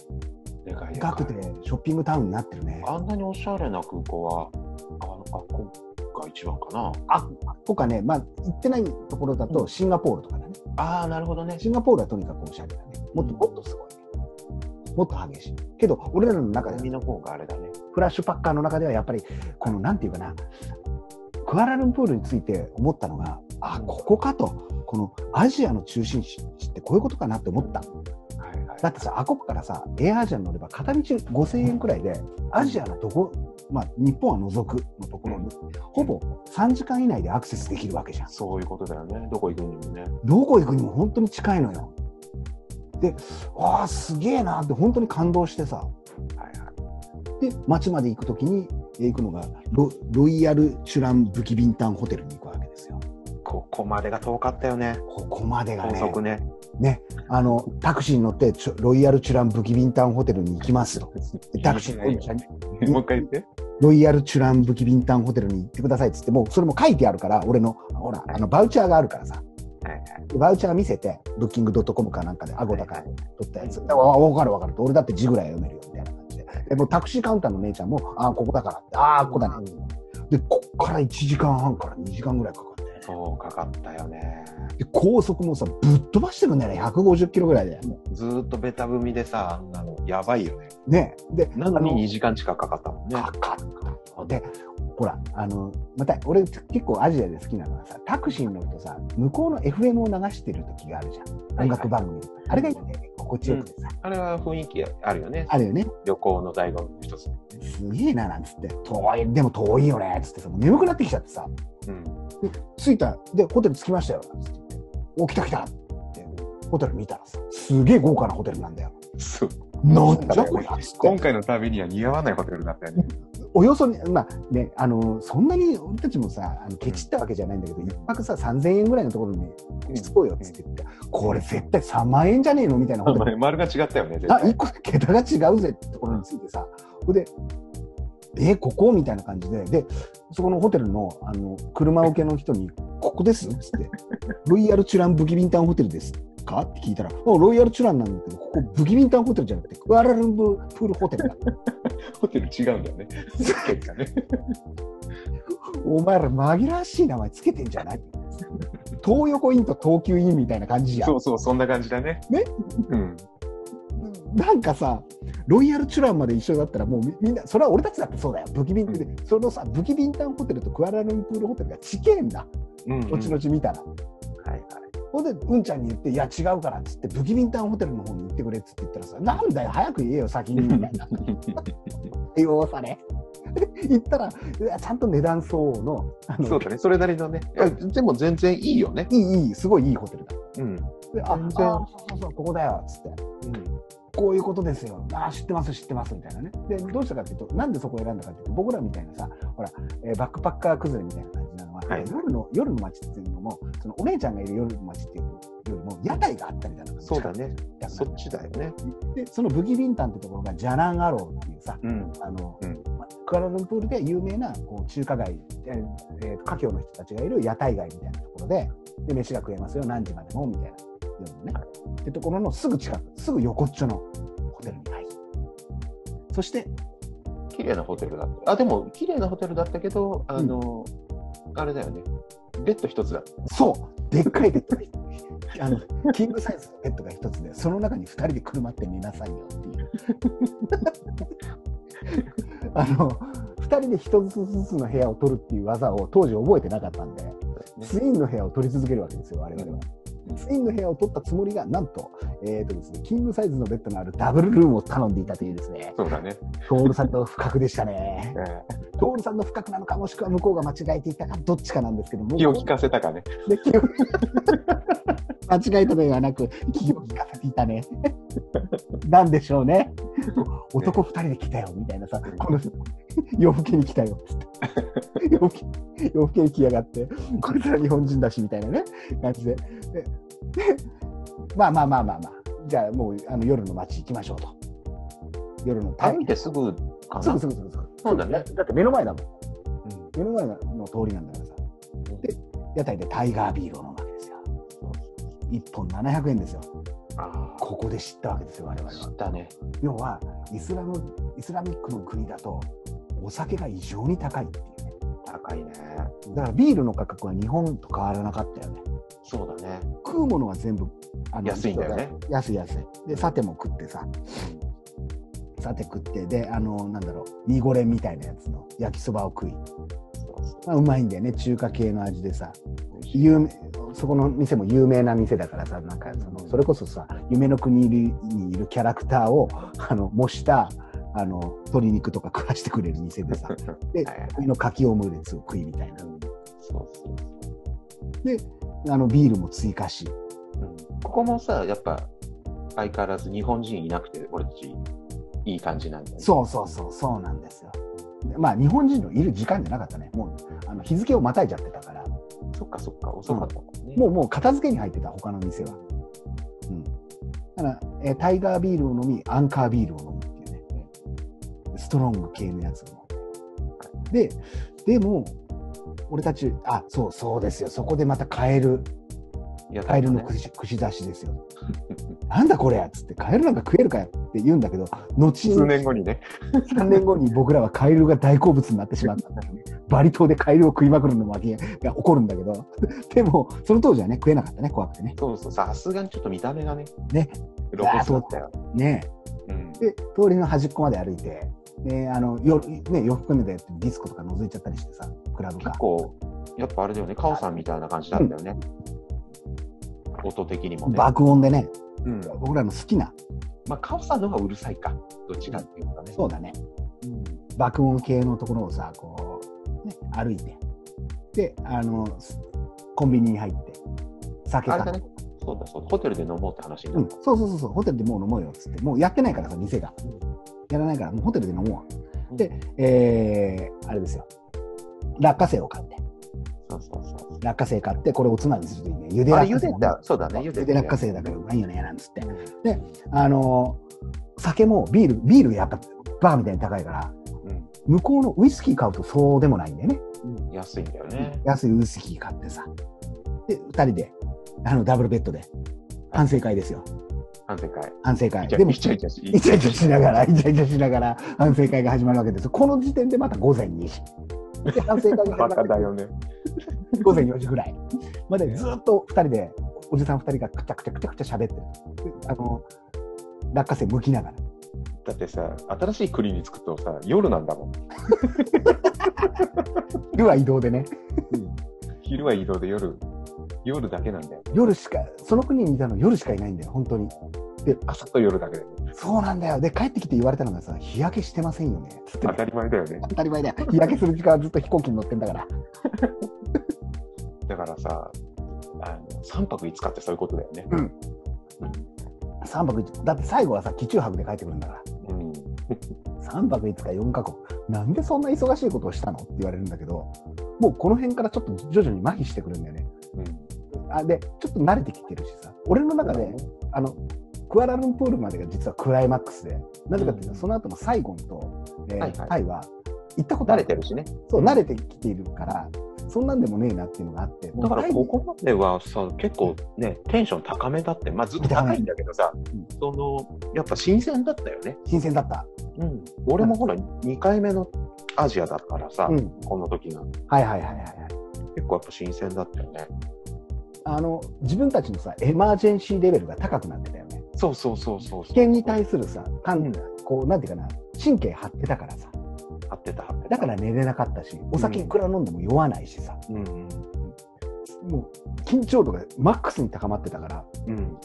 でかいでかくて、ショッピングタウンになってるね。あんなにおしゃれな空港は、あの、あっこが一番かな。あ、とかね、まあ、行ってないところだと、シンガポールとかだね。ああ、なるほどね。シンガポールはとにかくおしゃれだね。もっと、もっとすごいね。もっと激しい。けど、俺らの中で海の方があれだね。フラッシュパッカーの中ではやっぱりこのなんていうかなクアラルンプールについて思ったのがあここかとこのアジアの中心地ってこういうことかなって思った。だってさあここからさエアアジアに乗れば片道5000円くらいでアジアのどこ、まあ、日本は除くのところにほぼ3時間以内でアクセスできるわけじゃんそういうことだよね。どこ行くにもね。どこ行くにも本当に近いのよでああすげえなって本当に感動してさはいはい。で町まで行くときにえー行くのがロロイヤル・チュラン・ブキビンタンホテルに行くわけですよ。ここまでが遠かったよね。ここまでが高ね速ね。ねあのタクシーに乗ってロイヤル・チュラン・ブキビンタンホテルに行きますと。でタクシーのに もう一回言って。ロイヤル・チュラン・ブキビンタンホテルに行ってくださいっつってもうそれも書いてあるから俺のほらあのバウチャーがあるからさ。バウチャー見せてブッキングドットコムかなんかでアゴだからはい取ったやつ、わ分かる分かると。俺だって字ぐらい読めるよみたいな感じで。でもうタクシーカウンターの姉ちゃんもああここだからってああここだねでこっから1時間半から2時間ぐらいかかったよねそう、かかったよね。で高速もさぶっ飛ばしてくんだよね。150キロぐらいで。ずーっとベタ踏みでさ、あの、やばいよね。ね。でなのにあ2時間近くかかったもんね。かかった。でほらあのまた俺結構アジアで好きなのはさタクシーに乗るとさ向こうの FM を流してる時があるじゃん。音楽番組、あれがいいんだよね心地よくてさ、あれは雰囲気あるよね。あるよね。旅行の醍醐味の一つ。すげえななんつって。遠い。でも遠いよね。っつってさもう眠くなってきちゃってさ。うん。着いた。でホテル着きましたよ。なんつって。お来た来たって。ホテル見たらさすげえ豪華なホテルなんだよ。そう。なんじゃこりゃ 今回の旅には似合わないホテルだったよね。およそね、まあね、あのそんなに俺たちもさ、あのケチったわけじゃないんだけど、一泊さ、3000円ぐらいのところにしつこいよっつって言って、これ絶対3万円じゃねえのみたいな。丸が違ったよね、絶あ、対。一個桁が違うぜってところについてさ、それで、えここ？みたいな感じで、で、そこのホテルのあの車受けの人に、ここですっつって、ロイヤルチュランブギビンタンホテルですか？って聞いたら、おロイヤルチュランなんだけど、ここブギビンタンホテルじゃなくて、クアラルンブプールホテルだ。ホテル違うんだよね。結果ね。お前ら紛らわしい名前つけてんじゃない？東横インと東急インみたいな感じじゃんそうそう、そんな感じだね。ね？うん。なんかさ、ロイヤルチュランまで一緒だったら、もうみみんな、それは俺たちだってそうだよ、ブキビンで、そのさ、ブキビンタンホテルとクアラルンプールホテルが近えんだ、うん、うん。後々見たら。はいはい。ほんで、うんちゃんに言って、いや、違うからっつって、ブキビンタンホテルの方に行ってくれっつって言ったらさ、なんだよ、早く言えよ、先に、みたいな対応され。で行ったら、ちゃんと値段相応の、そうだね、それなりのね。でも全然いいよね。いい、いい、すごいいいホテルだ。うん。であ、あそうそうそう、ここだよ、っつって。うん。こういうことですよ。あ知ってます、知ってます、みたいなね。で、どうしたかっていうと、なんでそこを選んだかっていうと、僕らみたいなさ、ほら、えーバックパッカー崩れみたいななのは、はい夜の、夜の街っていうのも、そのお姉ちゃんがいる夜の街っていうよりも、屋台があったりだとか、そうだね。そっちだよね。で、そのブギビンタンってところが、ジャナンアローっていうさ、うん。あの、うんまクアラルンプールで有名なこう中華街、えーえー華僑の人たちがいる屋台街みたいなところで、で、飯が食えますよ、何時までも、みたいな、夜のね。ってところのすぐ近く、すぐ横っちょのホテルに入る。そして、綺麗なホテルだった。あ、でも、綺麗なホテルだったけど、あの、あれだよね。ベッド一つだ。そう、でっかいベッド あの、キングサイズのベッドが一つで、その中に二人でくるまって寝なさいよっていう。あの、二2人で1つずつの部屋を取るっていう技を当時覚えてなかったんで、ツインの部屋を取り続けるわけですよ、我々は。ツインの部屋を取ったつもりが、なんと、えーとですね、キングサイズのベッドのあるダブルルームを頼んでいたというですね、そうだね。トールさんの不覚でしたね。えトールさんの不覚なのか、もしくは向こうが間違えていたか、どっちかなんですけども。ー気を利かせたかね。で気を 間違えたのではなく、気を利かせていたね。なんでしょうね。男二人で来たよ、みたいなさ、この夜更けに来たよ、つって。夜更けに来やがって、こいつら日本人だし、みたいなね、感じで。でで まあまあまあまあまあ、じゃあもうあの夜の街行きましょうと。夜の歩いてすぐかな？すぐ。すぐすぐすぐ。そうだねだって目の前だもん。目の前の通りなんだからさ。で、屋台でタイガービールを飲むわけですよ。1本700円ですよ。あここで知ったわけですよ、我々あ、知はっ。たね。要は、イスラム、イスラミックの国だと、お酒が異常に高いっていうね。高いね。だからビールの価格は日本と変わらなかったよね。そうだね。食うものは全部、あ安いんだよね。安い安い。で、さても食ってさ、さて食って、で、あの、なんだろう、ミゴレンみたいなやつの焼きそばを食い。まあ、うまいんだよね、中華系の味でさ。有名そこの店も有名な店だからさ、なんかそのそれこそさ、夢の国にいるキャラクターをあの模したあの鶏肉とか食わしてくれる店でさ、で、はいはいのかきオムレツを食いみたいな。そうそうで、あのビールも追加し、うんここもさ、やっぱ相変わらず日本人いなくて、俺たちいい感じなんだよね。そうそうそう、そうなんですよ。まあ、日本人のいる時間じゃなかったね。もうあの日付をまたいじゃってたから、そっかそっか、遅かったもんね。もうもう片付けに入ってた、他の店は。うん。だから、えータイガービールを飲み、アンカービールを飲む。ストロング系のやつを。で、でも、俺たち、あ、そうそうですよ。そこでまたカエル、いやカエルの串串出しですよ。なんだこれやっつって、カエルなんか食えるかよって言うんだけど、後数に年後にね。3年後に僕らはカエルが大好物になってしまったんだよね。バリ島でカエルを食いまくるのもが起こるんだけど、でも、その当時はね、食えなかったね、怖くてね。そうそう、さすがにちょっと見た目がね、ね。露骨だったよ。ねうんで、通りの端っこまで歩いて、で、あの、夜、ね、洋服でディスコとか覗いちゃったりしてさ、クラブか結。構、やっぱあれだよね、カオさんみたいな感じなんだよね。音的にもね。爆音でね、うん。僕らの好きな、まあ、カオさんの方がうるさいか。どっちかっていうかね。そうだね、うん。爆音系のところをさ、こう、ね、歩いて、で、あの、コンビニに入って、酒買ってあれだね。そうだそうだ。ホテルで飲もうって話にう、なんった。そうそうそうそう、ホテルでもう飲もうよっつって、もうやってないからさ、店が。やらないから、もうホテルで飲もう。で、えー、あれですよ。落花生を買って、そうそうそう。落花生買って、これおつまみにするといいね。茹で落花生もねそうだね、茹で落花生だからうまいよね、なんつって。うんあのー酒もビール、ビールやっぱバーみたいに高いから、向こうのウイスキー買うとそうでもないんだよね。うん。安いんだよね。安いウイスキー買ってさ。で、二人で、あの、ダブルベッドで、反省会ですよ。反省会。反省会。でも、イチャイチャし。イチャイチャしながら、イチャイチャしながら、反省会が始まるわけです。この時点でまた午前2時。で、反省会が始まバるカだよね。午前4時ぐらいまでずっと二人で、おじさん二人がくちゃくちゃくちゃくちゃ喋ってる。であの、落花生剥きながら。だってさ、新しい国に着くとさ、夜なんだもん。昼は移動でね、昼は移動で夜、夜だけなんだよ。夜しか、その国にいたの夜しかいないんだよ、本当に。朝と夜だけで。そうなんだよ。で、帰ってきて言われたのがさ、日焼けしてませんよね。つってね当たり前だよね。当たり前だよ。日焼けする時間はずっと飛行機に乗ってんだから。だからさ、あの3泊5日ってそういうことだよね。うん3泊5だって最後はさ、機中泊で帰ってくるんだから。うん。3泊5日4カ国。なんでそんな忙しいことをしたの？って言われるんだけど、もうこの辺からちょっと徐々に麻痺してくるんだよね。うん。あで、ちょっと慣れてきてるしさ、俺の中で、あの、クアラルンプールまでが実はクライマックスで、なぜかっていうと、うんその後のサイゴンと、えーはいはいタイは行ったことあ慣れてるしね。そう、慣れてきているから、そんなんでもねえなっていうのがあって、だからここまではさ、結構ね、テンション高めだって、まあずっと高いんだけどさ、うんその、やっぱ新鮮だったよね。新鮮だった。うん。俺もほら、2回目のアジアだからさ、うん。この時が。はいはいはいはいはい。結構やっぱ新鮮だったよね。あの、自分たちのさ、エマージェンシーレベルが高くなってたよね。そうそうそうそうそう。危険に対するさ、かんうんこう、なんていうかな、神経張ってたからさ、合ってた。だから寝れなかったし、お酒いくら飲んでも酔わないしさ、うんうん。もう緊張度がマックスに高まってたから、うん。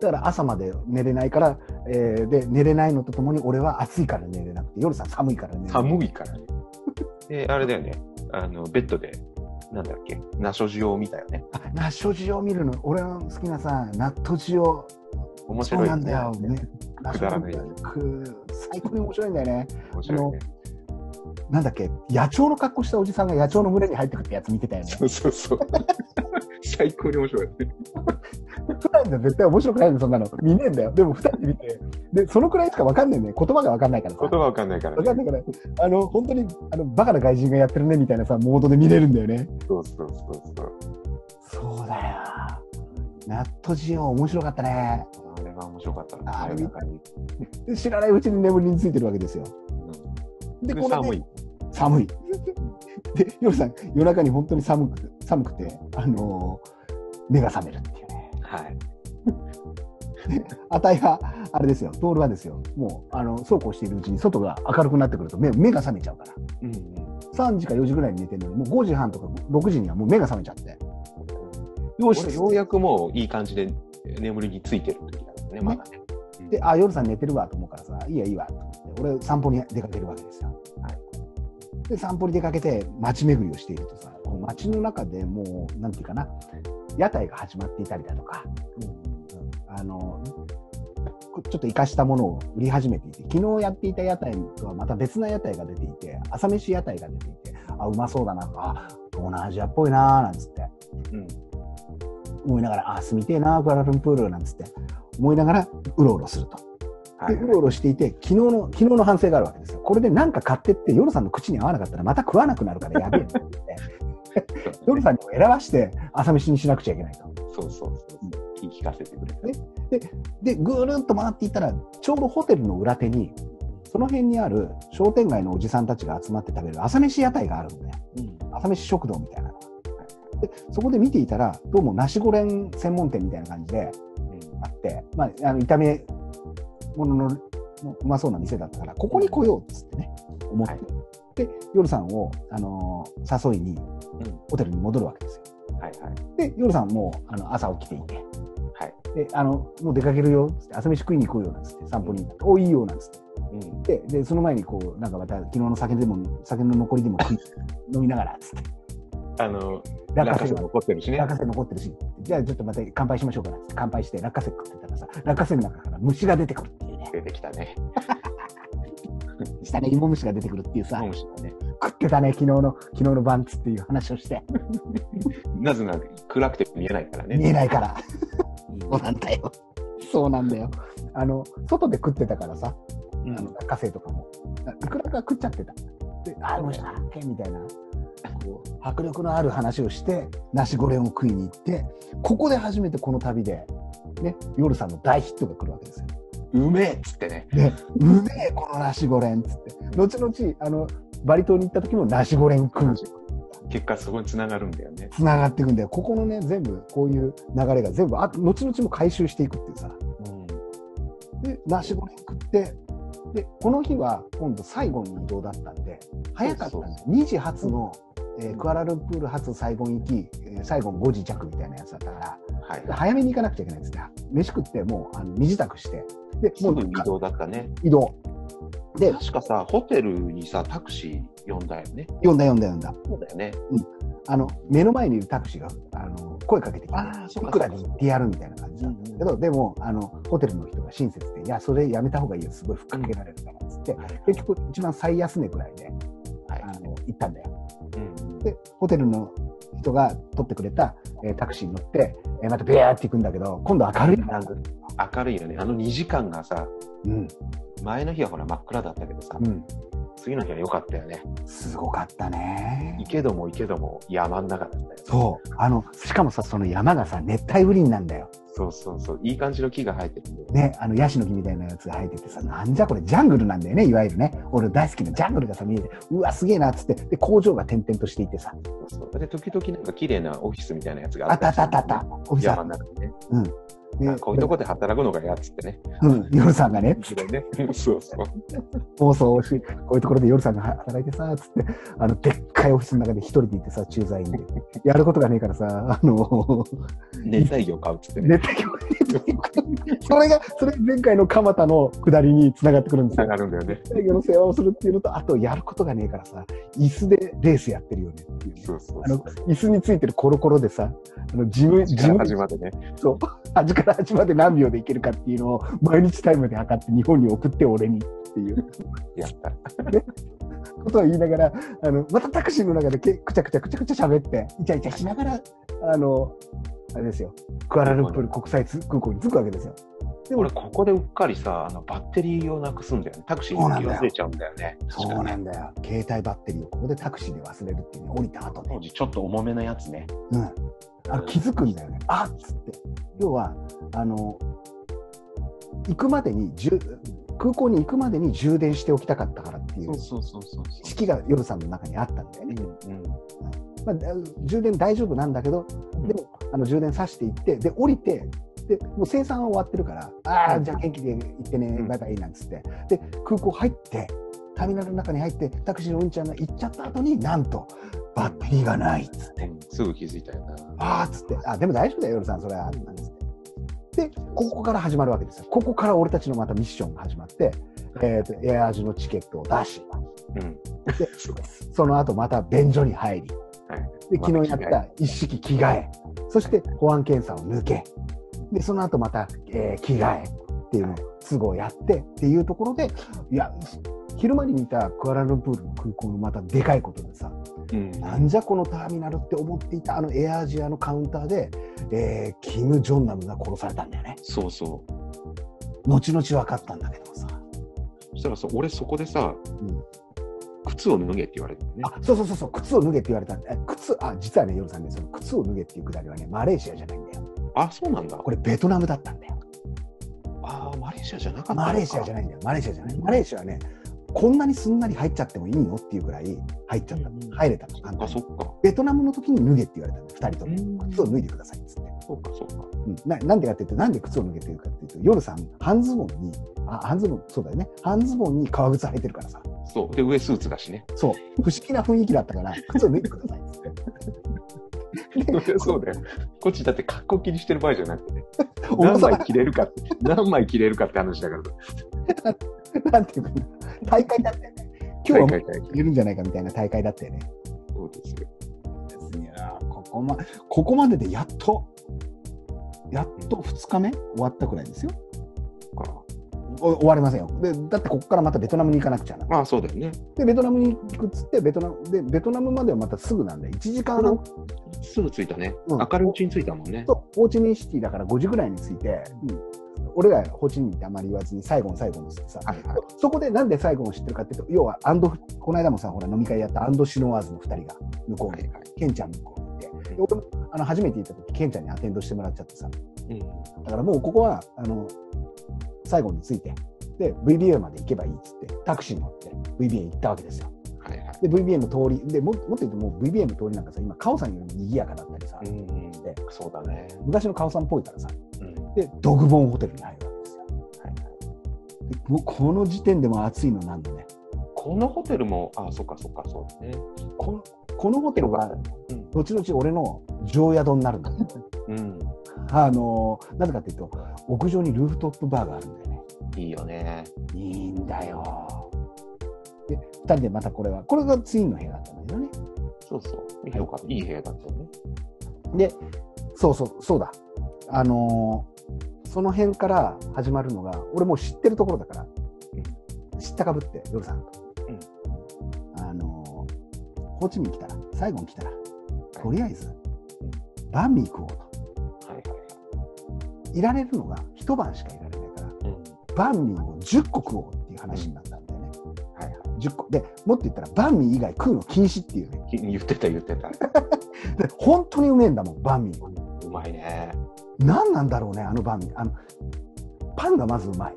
だから朝まで寝れないから、えーで、寝れないのとともに俺は暑いから寝れなくて、夜さ寒いから寝れない。寒いからね。で、あれだよね。あの、ベッドで、なんだっけ、ナショジオを見たよね。あ、ナッショジオを見るの、俺の好きなさ、ナットジオ、面白いなんだよ。ね。くだらないく最高に面白いんだよね。面白いね。なんだっけ、野鳥の格好したおじさんが野鳥の群れに入ってくってやつ見てたよね。そうそうそう。最高に面白いね。普段じゃ絶対面白くないの、そんなの。見ねえんだよ。でも二人で見て、で、そのくらいしかわかんないね。言葉がわかんないからさ。言葉わかんないからね。わかんないから、あの、本当に、あの、バカな外人がやってるね、みたいなさ、モードで見れるんだよね。そうそうそうそう。そうだよ。ナットジオ面白かったね。あれが面白かったな。あれ知らないうちに眠りについてるわけですよ。で、これで寒い。寒い。で、夜さん、夜中に本当に寒く寒くて、あのー目が覚めるっていうね。はい。あたいは、あれですよ、トールはですよ、もう、あの、そうこうしているうちに外が明るくなってくると目目が覚めちゃうから。うん3時か4時ぐらいに寝てるのに、もう5時半とか6時にはもう目が覚めちゃって。よし俺、ようやくもういい感じで眠りについてる時だからね、まだね。で、あ、夜さん寝てるわと思うからさ、いいやいいわと俺散歩に出かけるわけですよ。で、散歩に出かけて街巡りをしているとさ、街の中でもう、なんていうかな、屋台が始まっていたりだとか、あの、こちょっと生かしたものを売り始めていて、昨日やっていた屋台とはまた別な屋台が出ていて、朝飯屋台が出ていて、あ、うまそうだな、あ、東南アジアっぽいな、なんつってうん。思いながら、あ、住みてえな、クアラルンプール、なんつって思いながら、うろうろすると。はいで、うろうろしていて、昨日の、昨日の反省があるわけですよ。これで何か買ってって、夜さんの口に合わなかったら、また食わなくなるからやべえって言って、夜さんにも選ばして朝飯にしなくちゃいけないと。そうそうそう。言い聞かせてくれた。ねで、ぐるっと回っていったら、ちょうどホテルの裏手に、その辺にある商店街のおじさんたちが集まって食べる朝飯屋台があるんだよ。うん。朝飯食堂みたいなのが。で、そこで見ていたら、どうもナシゴレン専門店みたいな感じであって、まあ、あの炒め物ののうまそうな店だったから、ここに来ようっつってね、思って。はいで、夜さんを、あのー誘いに、ホテルに戻るわけですよ。はいはい。で、夜さんもあの朝起きていて、はい。で、あの、もう出かけるよっつって、朝飯食いに行こうよなんつって、散歩に行って、おいいよなんつって。うん。で、で、その前にこう、なんかまた昨日の酒でも、酒の残りでも食い飲みながら、つって。あの、落花生落花生残ってるしね。落花生残ってるし、じゃあちょっとまた乾杯しましょうか乾杯して落花生食ってたらさ、落花生の中から虫が出てくるっていうね。出てきたね。下に芋虫が出てくるっていうさ、ね。食ってたね、昨日の、昨日の晩つっていう話をして、なぜなら暗くて見えないから見ね。えないから。そうなんだよ。そうなんだよ。あの、外で食ってたからさ、うんあの落花生とかも。いくらか食っちゃってた。で、ああ、もしかけみたいな、こう、迫力のある話をして、ナシゴレンを食いに行って、ここで初めてこの旅で、ね、夜さんの大ヒットが来るわけですよ。うめえっつってね。で、うめえ、このナシゴレンっつって。後々、あの、バリ島に行った時もナシゴレン食う。結果そこに繋がるんだよね。つながっていくんだよ。ここのね、全部、こういう流れが全部、あ後々も回収していくっていうさ。うん。で、ナシゴレン食って、で、この日は今度最後の移動だったんで、早かったんだよ。2時発の、えークアラルンプール発サイゴン行き、えーサイゴン5時着みたいなやつだったから、はい。早めに行かなくちゃいけないんですね。飯食って、もう、あの、身支度して、で、すもうぐ移動だったね。移動。で、確かさ、ホテルにさ、タクシー呼んだよね。呼んだ呼んだ呼んだ。そうだよね。あの、目の前にいるタクシーが、あの、声かけてきて、あーそうかいくらで行ってやるみたいな感じだったんだけど、でも、あの、ホテルの人が親切で、いや、それやめた方がいいよ、すごいふっかけられるから、つって、結局、一番最安値くらいで、はいあの、行ったんだよ。うんで、ホテルの人が取ってくれた、えータクシーに乗って、えーまたビャーって行くんだけど、今度明るいな。明るいよね。あの2時間がさ、うん、前の日はほら真っ暗だったけどさ、うん。次の日は良かったよね。すごかったね行。けども行けども山の中だったよ、ね。そう。あの、しかもさ、その山がさ、熱帯雨林なんだよ。そうそうそう。いい感じの木が生えてるんだよ。ね、あの、ヤシの木みたいなやつが生えててさ、なんじゃこれ、ジャングルなんだよね、いわゆるね。俺大好きなジャングルがさ、見えて、うわ、すげえな、っつって、で、工場が点々としていてさ、そうそう。で、時々なんか綺麗なオフィスみたいなやつがあったあったあったあたった、オフィスあっ山の中にね。でこういうとこで働くのがやっつってね。うん、夜さんがね、ね。そうそう。放送し、こういうところで夜さんが働いてさ、つって、あの、でっかいオフィスの中で一人でいてさ、駐在員で。やることがねえからさ、あの、熱帯魚買うっつってね。熱帯魚、それが、それ前回の蒲田の下りに繋がってくるんですつなよ。がるんだよね。熱帯魚の世話をするっていうのと、あと、やることがねえからさ、椅子でレースやってるよねっていうね。そうそうあの、椅子についてるコロコロでさ、あの、自分、自から分始まってね。そう、端から端まで何秒でいけるかっていうのを毎日タイムで測って日本に送って俺にっていうやった。ことを言いながら、あの、またタクシーの中でけくちゃくちゃくちゃくちゃ喋って、イチャイチャしながら、あの、あれですよ、クアラルンプール国際空港に着くわけですよ。でも俺、ここでうっかりさ、あのバッテリーをなくすんだよね。タクシーに忘れちゃうんだよね。そうなんだよ。携帯バッテリーをここでタクシーで忘れるっていうね、降りた後ね。当時ちょっと重めのやつね。うん。あの気づくんだよね。あっつって。要は、あの、行くまでに、空港に行くまでに充電しておきたかったからっていうそうそうそうそう意識が夜さんの中にあったんだよね。うんうん。まあ、充電大丈夫なんだけど、でもあの充電さしていって、で、降りて、でもう生産は終わってるから、ああ、じゃあ元気で行ってね、うん。バイバイなんつって、で、空港入って、ターミナルの中に入って、タクシーのうんちゃんが行っちゃった後になんと、バッテリーがないっつって、うん。すぐ気づいたよな。ああっつって、あでも大丈夫だよ、夜さん、それは、なんつって。で、ここから始まるわけですよ。ここから俺たちのまたミッションが始まって、えーと、エアージュのチケットを出し、うん。で その後また便所に入り、はい。で昨日やった一式着替え、そして保安検査を抜け、でその後また、えー着替えっていうのを都合やってっていうところで、いや、昼間に見たクアラルンプールの空港のまたでかいことでさ、うん。なんじゃこのターミナルって思っていたあのエアアジアのカウンターで、えーキム・ジョンナムが殺されたんだよね。そうそう。後々分かったんだけどさ。そしたらさ、俺そこでさ、うん靴を脱げって言われてね。あ、そうそうそうそう、靴を脱げって言われたんだ。え靴、あ、実はね、夜さんね、その靴を脱げっていうくだりはね、マレーシアじゃないんだよ。あ、そうなんだ。これベトナムだったんだよ。ああ、マレーシアじゃなかったマレーシアじゃないんだよ。マレーシアじゃない。マレーシアはね、こんなにすんなり入っちゃってもいいのっていうぐらい入っちゃった。うん入れたの。簡単あ、にそっか。ベトナムの時に脱げって言われたんだよ、二人とうんも。靴を脱いでくださいっつって。そうか、そうか。うん、ななんでかっていうと、なんで靴を脱げてるかっていうと、夜さん、半ズボンに、あ、半ズボン、そうだよね。半ズボンに革靴履いてるからさ。そう。で、上スーツだしね。そう。不思議な雰囲気だったから、靴を脱いでくださいっつって。そうだよ。こっちだって格好気にしてる場合じゃなくてね。何枚着れるかって、何枚着れるかって話だから。なんていうか、大会だったよね。今日はもう大会大会入れるんじゃないかみたいな大会だったよね。そうですよ。いやーここまここまででやっと、やっと2日目？終わったくらいですよ。かお終わりませんよで。だってここからまたベトナムに行かなくちゃな。まあ、そうだよね。で、ベトナムに行くっつって、ベトナムでベトナムまではまたすぐなんで、1時間半、すぐ着いたね。うん明るいうちに着いたもんね。とホーチミンシティだから5時ぐらいに着いて、うん俺がホーチミンってあまり言わずに最後の最後のさ、はいはい。そこでなんで最後の知ってるかっていうと、要はアンド、この間もさ、ほら飲み会やったアンドシノワーズの2人が向こうに、はいはい。ケンちゃん向こう俺もあの初めて行った時、ケンちゃんにアテンドしてもらっちゃってさ、うん。だからもうここは、あの、最後に着いて、で、VBA まで行けばいいっつって、タクシーに乗って VBA 行ったわけですよ。はいはい。で、VBA の通り、でももっと言うともう VBA の通りなんかさ、今、カオさんよりも賑やかだったりさ、うん。でそうだね。昔のカオさんっぽいからさ、うん。で、ドグボンホテルに入るわけですよ。はいはい。でもうこの時点でも暑いのなんだね。このホテルも、あ、そっかそっか、そうだね。このこのホテルは、うん。後々俺の常宿になるんだけど、うん。あのなぜかっていうと、屋上にルーフトップバーがあるんだよね。いいよね。いいんだよ。で、二人でまたこれは、これがツインの部屋だったんだけどね。そうそう。よかった。いい部屋だったよね。で、そうそう、そうだ。あのーその辺から始まるのが、俺もう知ってるところだから、知ったかぶって、夜さんと。あのーホーチミン来たら、最後に来たら、とりあえず、バンミー食おうと。はいはいいられるのが一晩しかいられないから。バンミーを10個食おうっていう話になったんだよね。はいはい。10個。で、もっと言ったら、バンミー以外食うの禁止っていうね。き言ってた言ってた。で、本当にうめえんだもん、バンミーは。うまいね。何なんだろうね、あのバンミー。あの、パンがまずうまい。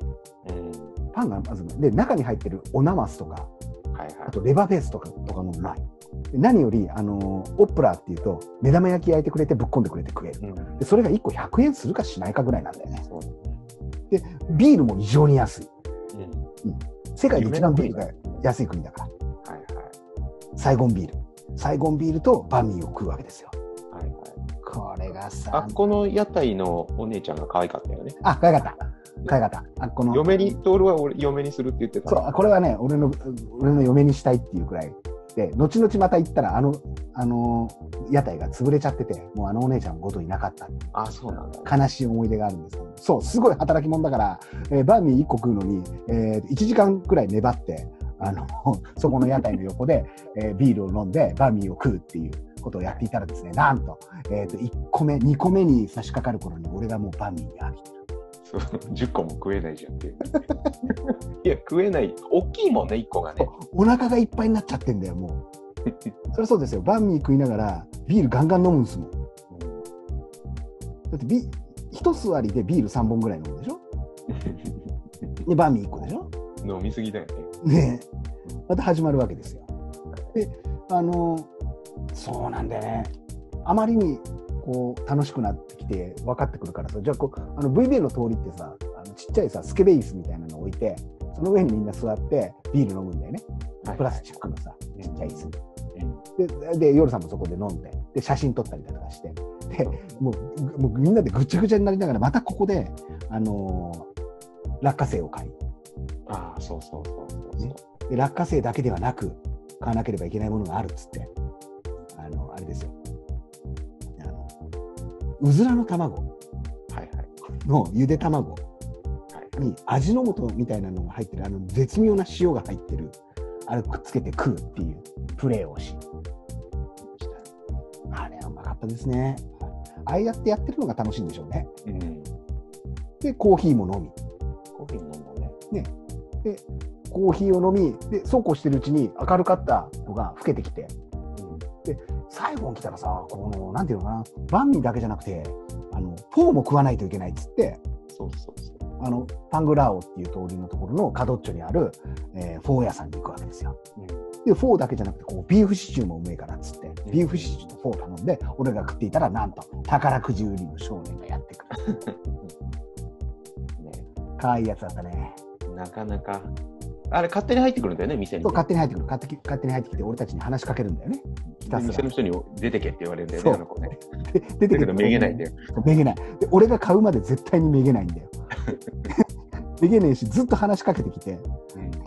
うん。パンがまずうまい。で、中に入ってるおナマスとか、はいはいあ。とレバーフェイスとかとかもうまい。で何より、あのーオプラっていうと、目玉焼き焼いてくれてぶっこんでくれて食える。うん。でそれが1個100円するかしないかぐらいなんだよね。そうだね。ビールも異常に安い。うん。世界で一番ビールが安い国だから。はいはい。サイゴンビール。サイゴンビールとバンミーを食うわけですよ。はいはい。これがあさ、この屋台のお姉ちゃんが可愛かったよね。あ、かわいかった。かわいかった。あ、この、嫁に、トールは俺嫁にするって言ってた。そう、これはね、俺の、俺の嫁にしたいっていうくらいで、後々また行ったら、あの、あの、屋台が潰れちゃってて、もうあのお姉ちゃんごといなかった。あ、そうなんだ。悲しい思い出があるんですけど、そう、すごい働き者だから、えーバーミー1個食うのに、えー1時間くらい粘って、あの、そこの屋台の横で、えービールを飲んで、バーミーを食うっていうことをやっていたらですね、なんと、えっ、と、1個目、2個目に差し掛かる頃に、俺がもうバーミーに飽きてる。そう10個も食えないじゃんっていう。いや、食えない。大きいもんね、1個がね。お腹がいっぱいになっちゃってんだよ、もう。そりゃそうですよ。バンミー食いながら、ビールガンガン飲むんですもん。だってビ、一座りでビール3本ぐらい飲むでしょ？で、バンミー1個でしょ？飲みすぎだよね。ねえまた始まるわけですよ。で、あの、そうなんだよね。あまりに、こう、楽しくなってきて分かってくるからさ、じゃあこう、あの VBA の通りってさ、あのちっちゃいさ、スケベイスみたいなのを置いて、その上にみんな座ってビール飲むんだよね。はいプラスチックのさ、ちっちゃい椅子に。うんで、で夜さんもそこで飲んで、で、写真撮ったりだとかして、で、もう、ぐもうみんなでぐちゃぐちゃになりながら、またここで、あのー落花生を買い、ああ、そうそうそうそうそう。ねで、落花生だけではなく、買わなければいけないものがあるっつって、あの、あれですよ。うずらの卵。のゆで卵はいに味の素みたいなのが入ってる、あの、絶妙な塩が入ってる、あれくっつけて食うっていうプレーをし、あれはうまかったですね。ああやってやってるのが楽しいんでしょうね。うん。で、コーヒーも飲み。コーヒー飲んだね。コーヒーを飲み、で、そうこうしてるうちに明るかったのが更けてきて、最後に来たらさ、この、なんていうのかな、バンミーだけじゃなくて、あの、フォーも食わないといけないっつって、そうそうそう。あの、ファングーラオっていう通りのところの角っちょにある、えーフォー屋さんに行くわけですよ。で、フォーだけじゃなくて、こう、ビーフシチューもうめえからっつって、ビーフシチューとフォー頼んで、俺が食っていたら、なんと、宝くじ売りの少年がやってくる。ね、可愛いやつだったね。なかなか。あれ、勝手に入ってくるんだよね、店にそう、ね。勝手に入ってくる。勝手に勝手に入ってきて、俺たちに話しかけるんだよね。ひたすら店の人に出てけって言われるんだよね、あの子ね。で出てけど、めげないんだよ。めげない。で、俺が買うまで絶対にめげないんだよ。めげねえし、ずっと話しかけてきて、うん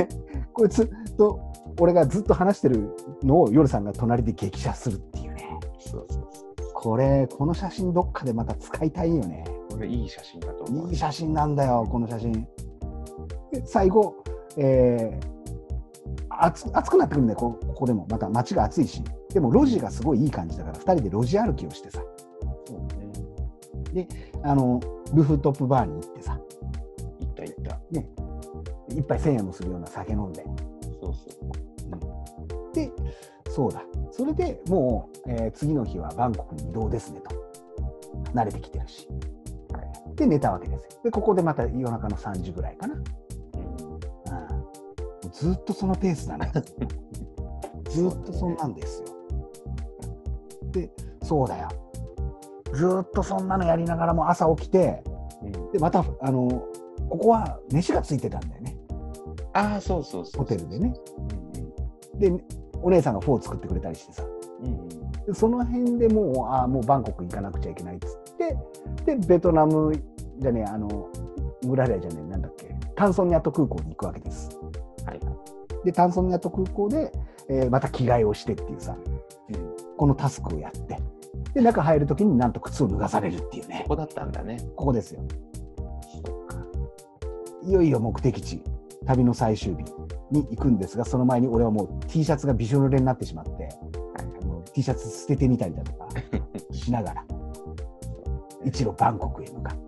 こいつと俺がずっと話してるのを夜さんが隣で激写するっていうね。そうそうそう。これ、この写真どっかでまた使いたいよね。これ、いい写真だと思う。いい写真なんだよ、この写真。で最後、えー暑暑くなってくるんだよ、こここでも。また街が暑いし。でも路地がすごいいい感じだから、2人で路地歩きをしてさ、そうね。あの、ルーフトップバーに行ってさ、行った行った。一杯1000円もするような酒飲んで。そうそう。で、そうだ。それでもう、えー次の日はバンコクに移動ですねと。慣れてきてるし。はいで、寝たわけですよ。で、ここでまた夜中の3時ぐらいかな。うん、ずっとそのペースだね。ずっとそんなんですよ。で、そうだよ。ずっとそんなのやりながらも朝起きて、うんで、また、あの、ここは飯がついてたんだよね。ああ、そうそうそう。ホテルでね。うんで、お姉さんがフォー作ってくれたりしてさ。うん。その辺でもう、ああ、もうバンコク行かなくちゃいけないっつって、で、ベトナムじゃねえ、あの、ムラリアじゃねえ、なんだっけ、タンソンニャット空港に行くわけです。はい。で、タンソンニャット空港で、えーまた着替えをしてっていうさ、うんこのタスクをやって、で、中入るときになんと靴を脱がされるっていうねこ、こだったんだね。ここですよ。いよいよ目的地、旅の最終日に行くんですが、その前に俺はもう T シャツがびしょ濡れになってしまって、あの T シャツ捨ててみたりだとかしながら、一路バンコクへ向かって。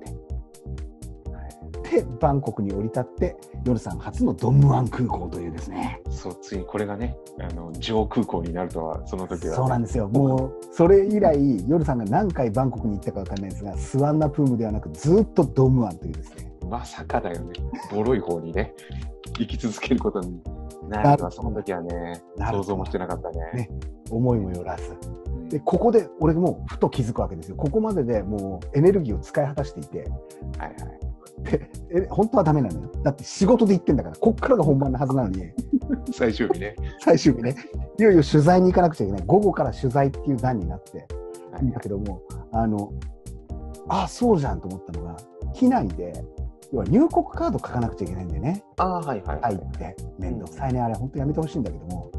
で、バンコクに降り立って、夜さん初のドンムアン空港というですね。そう、ついにこれがね、あの、上空港になるとは、その時は、ね。そうなんですよ。もう、それ以来、夜さんが何回バンコクに行ったかわかんないですが、スワンナプームではなく、ずっとドンムアンというですね。まさかだよね。ボロい方にね、生き続けることになるほど、その時はね、想像もしてなかったね。ね思いもよらず。うんで、ここで俺もふと気づくわけですよ。ここまででもうエネルギーを使い果たしていて、はいはい。でえ本当はダメなのよ。だって仕事で行ってんだから、こっからが本番のはずなのに、最終日ね。最終日ね、いよいよ取材に行かなくちゃいけない。午後から取材っていう段になって、はいだけども、あの、あそうじゃんと思ったのが、機内で、要は入国カード書かなくちゃいけないんだよね。ああ、はいはい。入って、めんどくさいね、あれ、本当やめてほしいんだけども。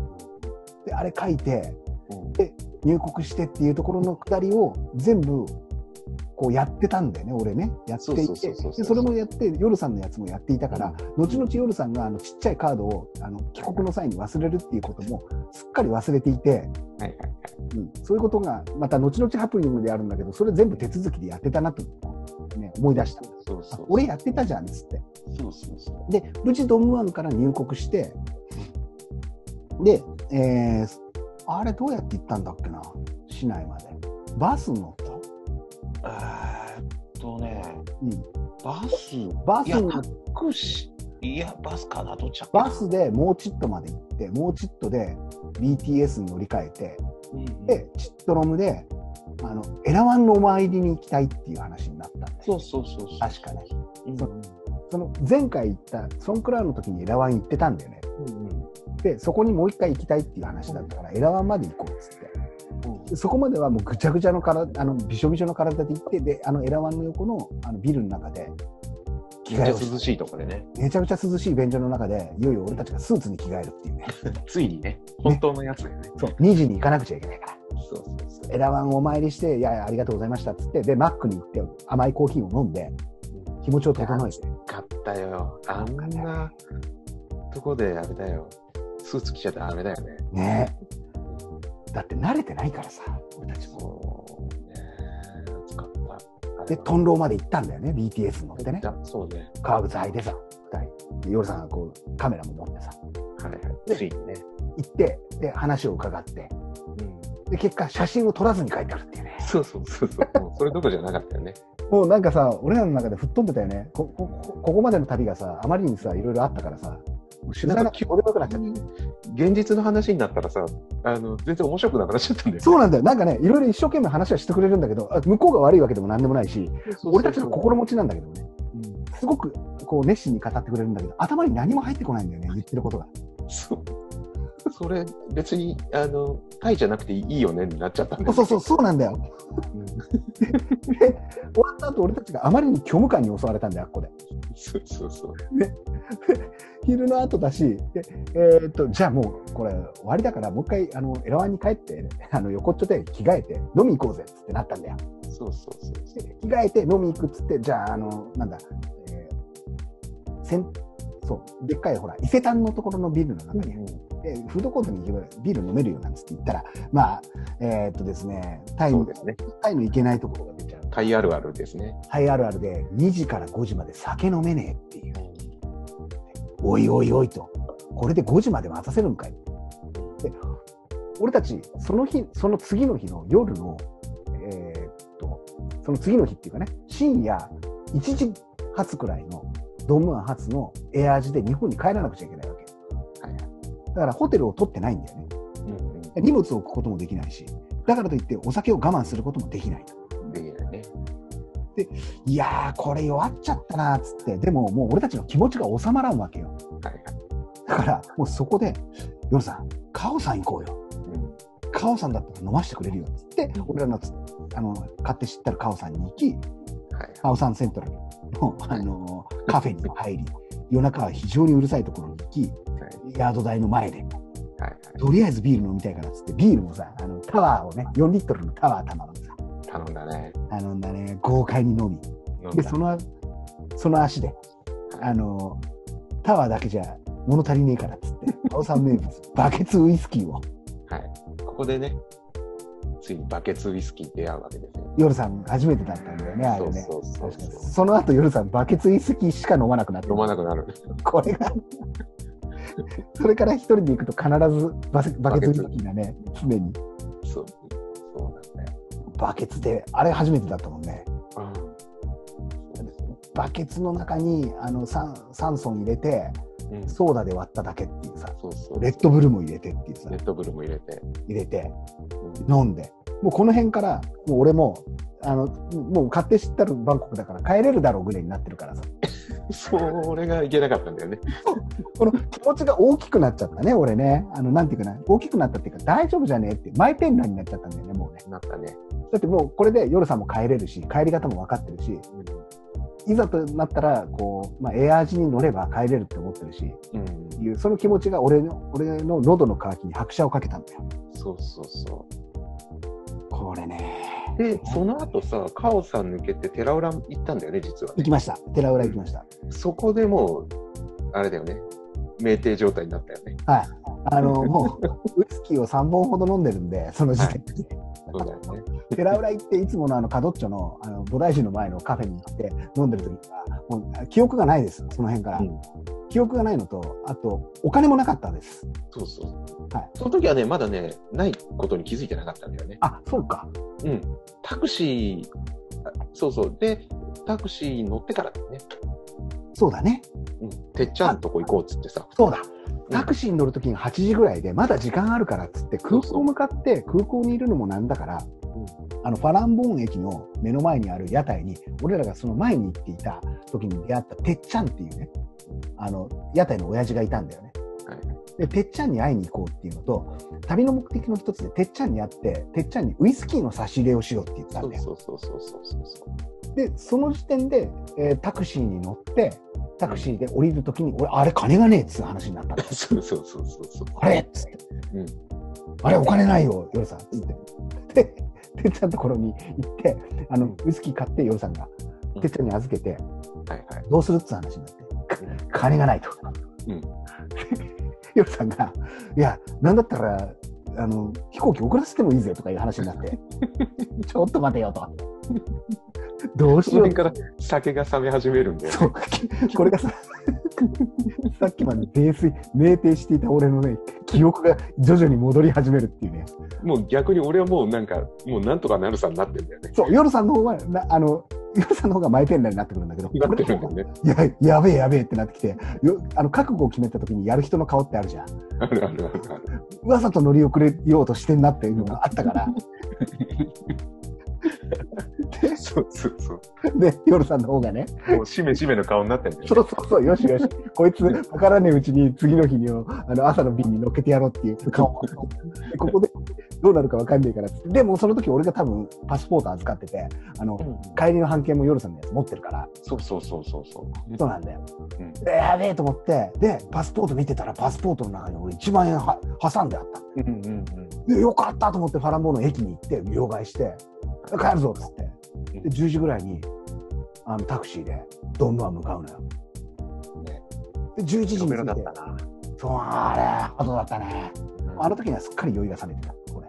で、あれ書いて、うんで、入国してっていうところのくだりを全部、こうやってたんだよね、俺ね。やっていて。それもやって、夜さんのやつもやっていたから、後々夜さんがあのちっちゃいカードをあの帰国の際に忘れるっていうこともすっかり忘れていて、はいはいはい。うん、そういうことがまた後々ハプニングであるんだけど、それ全部手続きでやってたなと、ね、思い出した。そうそう。あ俺やってたじゃんっつって。そうそうそう。で、無事ドムワンから入国して、で、えーあれどうやって行ったんだっけな、市内まで。バス乗ったえーっとね、うん。バス、いや、バスにタクシー、いや、バスかな、どっちバスでモーチットまで行って、モーチットで BTS に乗り換えて、うんうんで、チットロムで、あの、エラワンのお参りに行きたいっていう話になったんだよそうそうそうそう。確かね。うんその前回行ったソンクラーンの時にエラワン行ってたんだよね。うんうんで、そこにもう一回行きたいっていう話だったから、エラワンまで行こうっつって。うんでそこまではもうぐちゃぐちゃの体、あの、びしょびしょの体で行って、で、あのエラワンの横のあのビルの中で、着替え涼しいとこでね。めちゃくちゃ涼しい便所の中で、いよいよ俺たちがスーツに着替えるっていうね。ついにね、本当のやつだよね。そう、2時に行かなくちゃいけないから。そうそうそう。エラワンをお参りして、いやいや、ありがとうございましたっつって、で、マックに行って甘いコーヒーを飲んで、気持ちを整えて。買ったよ。あんなとこであれだよ。スーツ着ちゃダメだよね。ねだって慣れてないからさ、俺たちも。で、トンローまで行ったんだよね、BTS 乗ってね。そうね。革靴履いてさ、二人。で、夜さんがこう、カメラも持ってさ、はいはい。でついにね。行って、で、話を伺って、うん。で、結果、写真を撮らずに帰ってくるっていうね。そうそうそうそう。もうそれどころじゃなかったよね。もうなんかさ、俺らの中で吹っ飛んでたよね。こここここまでの旅がさ、あまりにさ、いろいろあったからさ、もう取材がくなっちゃって。現実の話になったらさ、あの、全然面白くなくなっちゃったんだよね。そうなんだよ。なんかね、いろいろ一生懸命話はしてくれるんだけど、あ向こうが悪いわけでもなんでもないし、俺たちの心持ちなんだけどね、うんすごくこう熱心に語ってくれるんだけど、頭に何も入ってこないんだよね、言ってることが。そう。それ、別に、あの、タイじゃなくていいよねになっちゃったんだそうそう、そうなんだよ。うん終わった後、俺たちがあまりに虚無感に襲われたんだよ、あっこで。そうそうそう。昼の後だし、でえーっと、じゃあもう、これ終わりだから、もう一回、あの、エラワンに帰って、あの、横っちょで着替えて、飲み行こうぜ、つってなったんだよ。そうそうそう。で着替えて飲み行くっつって、じゃあ、あの、なんだ、えーせんそう、でっかいほら、伊勢丹のところのビルの中に、でフードコートに行けばビール飲めるよなんつって言ったら、まあ、えーっとですね、タイのね。タイのいけないところが出ちゃう。タイあるあるですね。タイあるあるで、2時から5時まで酒飲めねえっていう。おいおいおいと。これで5時まで待たせるんかい。で、俺たち、その日、その次の日の夜の、えーっと、その次の日っていうかね、深夜1時発くらいの、ドームワン発のエアージで日本に帰らなくちゃいけないわけ。はいはい。だからホテルを取ってないんだよね。うん荷物を置くこともできないし、だからといってお酒を我慢することもできない。できないね。いやー、これ弱っちゃったなーっつって、でももう俺たちの気持ちが収まらんわけよ。はいはい。だから、もうそこで、ヨルさん、カオさん行こうよ。うんカオさんだったら飲ましてくれるよっつって、俺らのつあの買って知ったらカオさんに行き、はいカオさんセントラルの、あのカフェに入り、夜中は非常にうるさいところに行き、はいヤード台の前で。とりあえずビール飲みたいからっつって、ビールもさ、あのタワーをね、4リットルのタワー頼んでさ、頼んだね。頼んだね、豪快に飲み。で、飲んだその、その足で、あの、タワーだけじゃ物足りねえからっつって、カオさん名物、バケツウイスキーを、はい。ここでね、ついにバケツウイスキーに出会うわけですよ。夜さん初めてだったんだよね、あれね。そうそうそう確かにその後夜さんバケツウイスキーしか飲まなくなって飲まなくなる。これがそれから一人で行くと必ずバセバケツウイスキーがね常にそう。そうなんだよ。バケツであれ初めてだったもんねうん。バケツの中にあの酸酸素入れてうんソーダで割っただけっていうさ、そうそう。レッドブルも入れてっていうさレ、ッドブルも入れて。入れて、うん飲んで、もうこの辺から、もう俺も、あの、もう勝手知ったるバンコクだから帰れるだろうぐらいになってるからさ、それがいけなかったんだよね。この気持ちが大きくなっちゃったね、俺ね。あの、なんていうかな、大きくなったっていうか、大丈夫じゃねえって、マイペンラになっちゃったんだよね、もうね。なったね。だってもうこれで夜さんも帰れるし、帰り方も分かってるし、いざとなったら、こう、まあ、エアージに乗れば帰れるって思ってるし、うん。いう、その気持ちが俺の、俺の喉の渇きに拍車をかけたんだよ。そうそうそこれね。う。で、その後さ、カオさん抜けて寺浦行ったんだよね、実はね。行きました。寺浦行きました。そこでもう、あれだよね。酩酊状態になったよね。はい。あの、もう、ウイスキーを3本ほど飲んでるんで、その時点で。そうだよね。寺浦行って、いつものあの、角っちょの、あの、菩提寺の前のカフェに行って飲んでる時には、もう、記憶がないです。その辺から。うん記憶がないのと、あと、お金もなかったです。そうそう。はいその時はね、まだね、ないことに気づいてなかったんだよね。あ、そうか。うん。タクシー、あそうそう。で、タクシーに乗ってからね。そうだね。うん。てっちゃんとこ行こうっつってさ。そうだ。タクシーに乗るときに8時ぐらいで、まだ時間あるからっつって、空港向かって、空港にいるのもなんだから、あの、ファランボーン駅の目の前にある屋台に、俺らがその前に行っていた時に出会ったてっちゃんっていうね、あの、屋台の親父がいたんだよね。はいで、てっちゃんに会いに行こうっていうのと、旅の目的の一つで、てっちゃんに会って、てっちゃんにウイスキーの差し入れをしようって言ってたんだよ。そうそうそうそうそうそう。で、その時点で、えータクシーに乗って、タクシーで降りるときに、俺、あれ金がねえっつう話になったんだよ。そうそうそうそうそう。あれっつって。うんあれ、お金ないよ、夜さん。つって。で、てっちゃんのところに行って、あの、うんウイスキー買って、夜さんがう。んてっちゃんに預けて、はいはい。どうするっつう話になって。金がないと。うん 夜さんが、いや、なんだったら、あの、飛行機遅らせてもいいぜとかいう話になって、ちょっと待てよと。どうしよう。から酒が冷め始めるんだよね。そう、これがさ、さっきまで泥酔、酩酊していた俺のね、記憶が徐々に戻り始めるっていうね。もう逆に俺はもうなんか、もうなんとかなるさになってんだよね。そう、夜さんの方は、なあの、夜さんの方がマイペンラになってくるんだけど、なってるんだよね。や、やべえやべえってなってきて、よあの、覚悟を決めた時にやる人の顔ってあるじゃん。あるあるあるある。わざと乗り遅れようとしてんなっていうのがあったから、そうそうそう。で、夜さんの方がね、もうしめしめの顔になってんだよね。そうそうそう、よしよし、こいつ、わからねえうちに次の日にあの朝の便に乗っけてやろうっていう顔もで ここでどうなるかわかんねえからでもその時俺が多分パスポート預かってて、あの、帰りの半券も夜さんのやつ持ってるから、そうそうそうそうそう。そうなんだよ。うんでやべえと思って、で、パスポート見てたら、パスポートの中に俺1万円は挟んであった。うんうんうん。で、よかったと思ってファランボーの駅に行って、両替して、帰るぞっつって。で、10時ぐらいに、あの、タクシーで、ドンムア向かうのよ。ねで、11時に着いてベロだっ、たな。そう、あれ、後だったね。あの時にはすっかり酔いが冷めてた、こ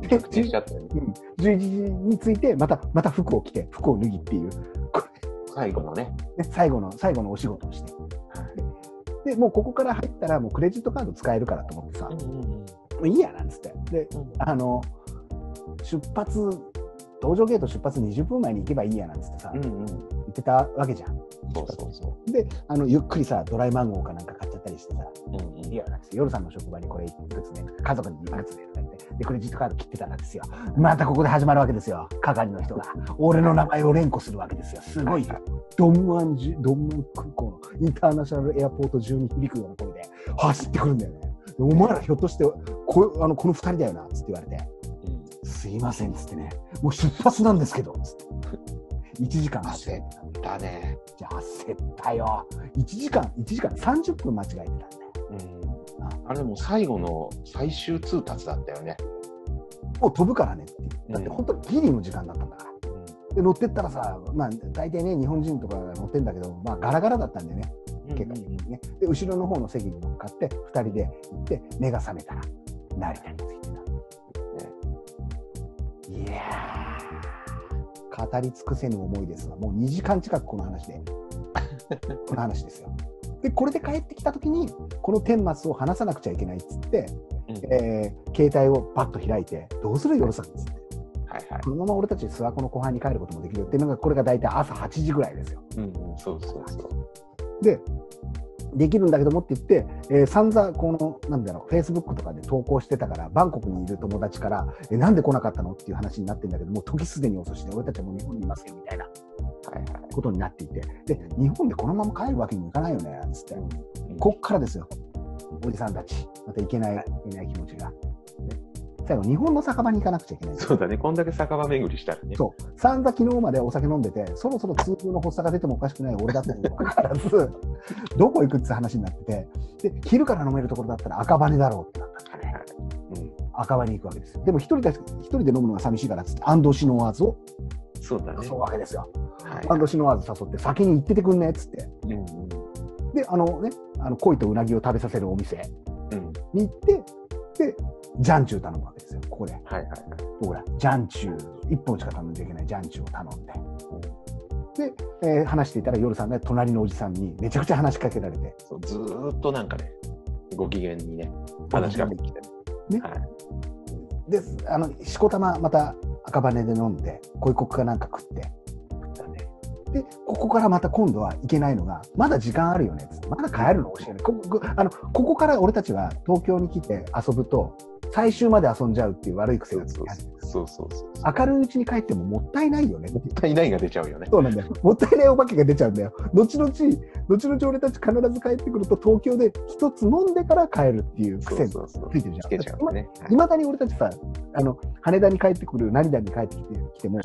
れ。で、口しちゃったよね。うん、11時に着いて、また、また服を着て、服を脱ぎっていう、こ最後のね。最後の、最後のお仕事をして。で、もうここから入ったら、もうクレジットカード使えるからと思ってさ、もうんうんうんういいや、なんつって。で、あの、出発、搭乗ゲート出発20分前に行けばいいや、なんつってさ、うんうん。言ってたわけじゃん。そうそうそで、あの、ゆっくりさ、ドライマンゴーかなんか買っちゃったりしてさ、う。うんうんいや、なん夜さんの職場にこれいくつね、家族にいくつね、とか言って、で、クレジットカード切ってたらですよ。またここで始まるわけですよ。係の人が。俺の名前を連呼するわけですよ。すごいよ。ドンマンジ、ドンマン空港のインターナショナルエアポート中に響くような声で走ってくるんだよね。でお前らひょっとして、こあのこの二人だよな、つって言われて、すいません、つってね、もう出発なんですけど、つって。1時間走ってうん。だね。じゃあ焦ったよ。1時間、1時間30分間違えてたんだよ。うん。あれでも最後の最終通達だったよね。もう飛ぶからねって。だってうん本当にギリの時間だったんだから。で、乗ってったらさ、まあ大体ね、日本人とかが乗ってんだけど、まあガラガラだったんでね、結果的にね。で、後ろの方の席に乗っかって、2人で行って、目が覚めたら、成田に着いてた。いやー、語り尽くせぬ思いですわ。もう2時間近くこの話で。この話ですよ。で、これで帰ってきたときに、この顛末を話さなくちゃいけないっつって、うんえー携帯をパッと開いて、どうする夜さんっつって。はいはい。このまま俺たち諏訪湖の後半に帰ることもできるよっていうのが、これが大体朝8時ぐらいですよ。うんうん、そうそうそう。で、できるんだけどもって言って、えー、散々この、なんだろう、フェイスブックとかで投稿してたから、バンコクにいる友達から、えーなんで来なかったのっていう話になってるんだけども、時すでに遅しで、俺たちはもう日本にいますよみたいなはいはい。ことになっていて、で、日本でこのまま帰るわけにもいかないよね、つって。こっからですよ、おじさんたち、またいけない、いけない気持ちが。最後、日本の酒場に行かなくちゃいけない。そうだね。こんだけ酒場巡りしたらね。そう、散々昨日までお酒飲んでて、そろそろ通風の発作が出てもおかしくない俺だったにもかかわらず、どこ行くって話になってて、で、昼から飲めるところだったら赤羽だろうってなったはいはい。赤羽に行くわけですよ。でも一人だけ一人で飲むのが寂しいからっつって、アンドシノワーズをうん。そうだね。誘うわけですよ。はいアンドシノワーズ誘って、先に行っててくんねっつって。うんうん。で、あのね、あの鯉とうなぎを食べさせるお店うん。に行って、で、ジャンチュー頼むわけですよ、ここで。はいはいはい。ほら、ジャンチュー、1本しか頼んじゃいけないジャンチューを頼んで。で、えー話していたら、夜さんが隣のおじさんにめちゃくちゃ話しかけられて、そうずーっとなんかね、ご機嫌にね、話しかけてきて。ねはい。で、あの、しこたままた赤羽で飲んで、恋国かなんか食って。で、ここからまた今度はいけないのが、まだ時間あるよねっっ、まだ帰るの教えない。ここあのここから俺たちは東京に来て遊ぶと、最終まで遊んじゃうっていう悪い癖がついてそうそうそう。明るいうちに帰ってももったいないよねもったいないが出ちゃうよね。そうなんだよ。もったいないお化けが出ちゃうんだよ。後々、後々俺たち必ず帰ってくると東京で一つ飲んでから帰るっていう癖。ついてるじゃん。いまだに俺たちさ、あの、羽田に帰ってくる、成田に帰ってきてきても、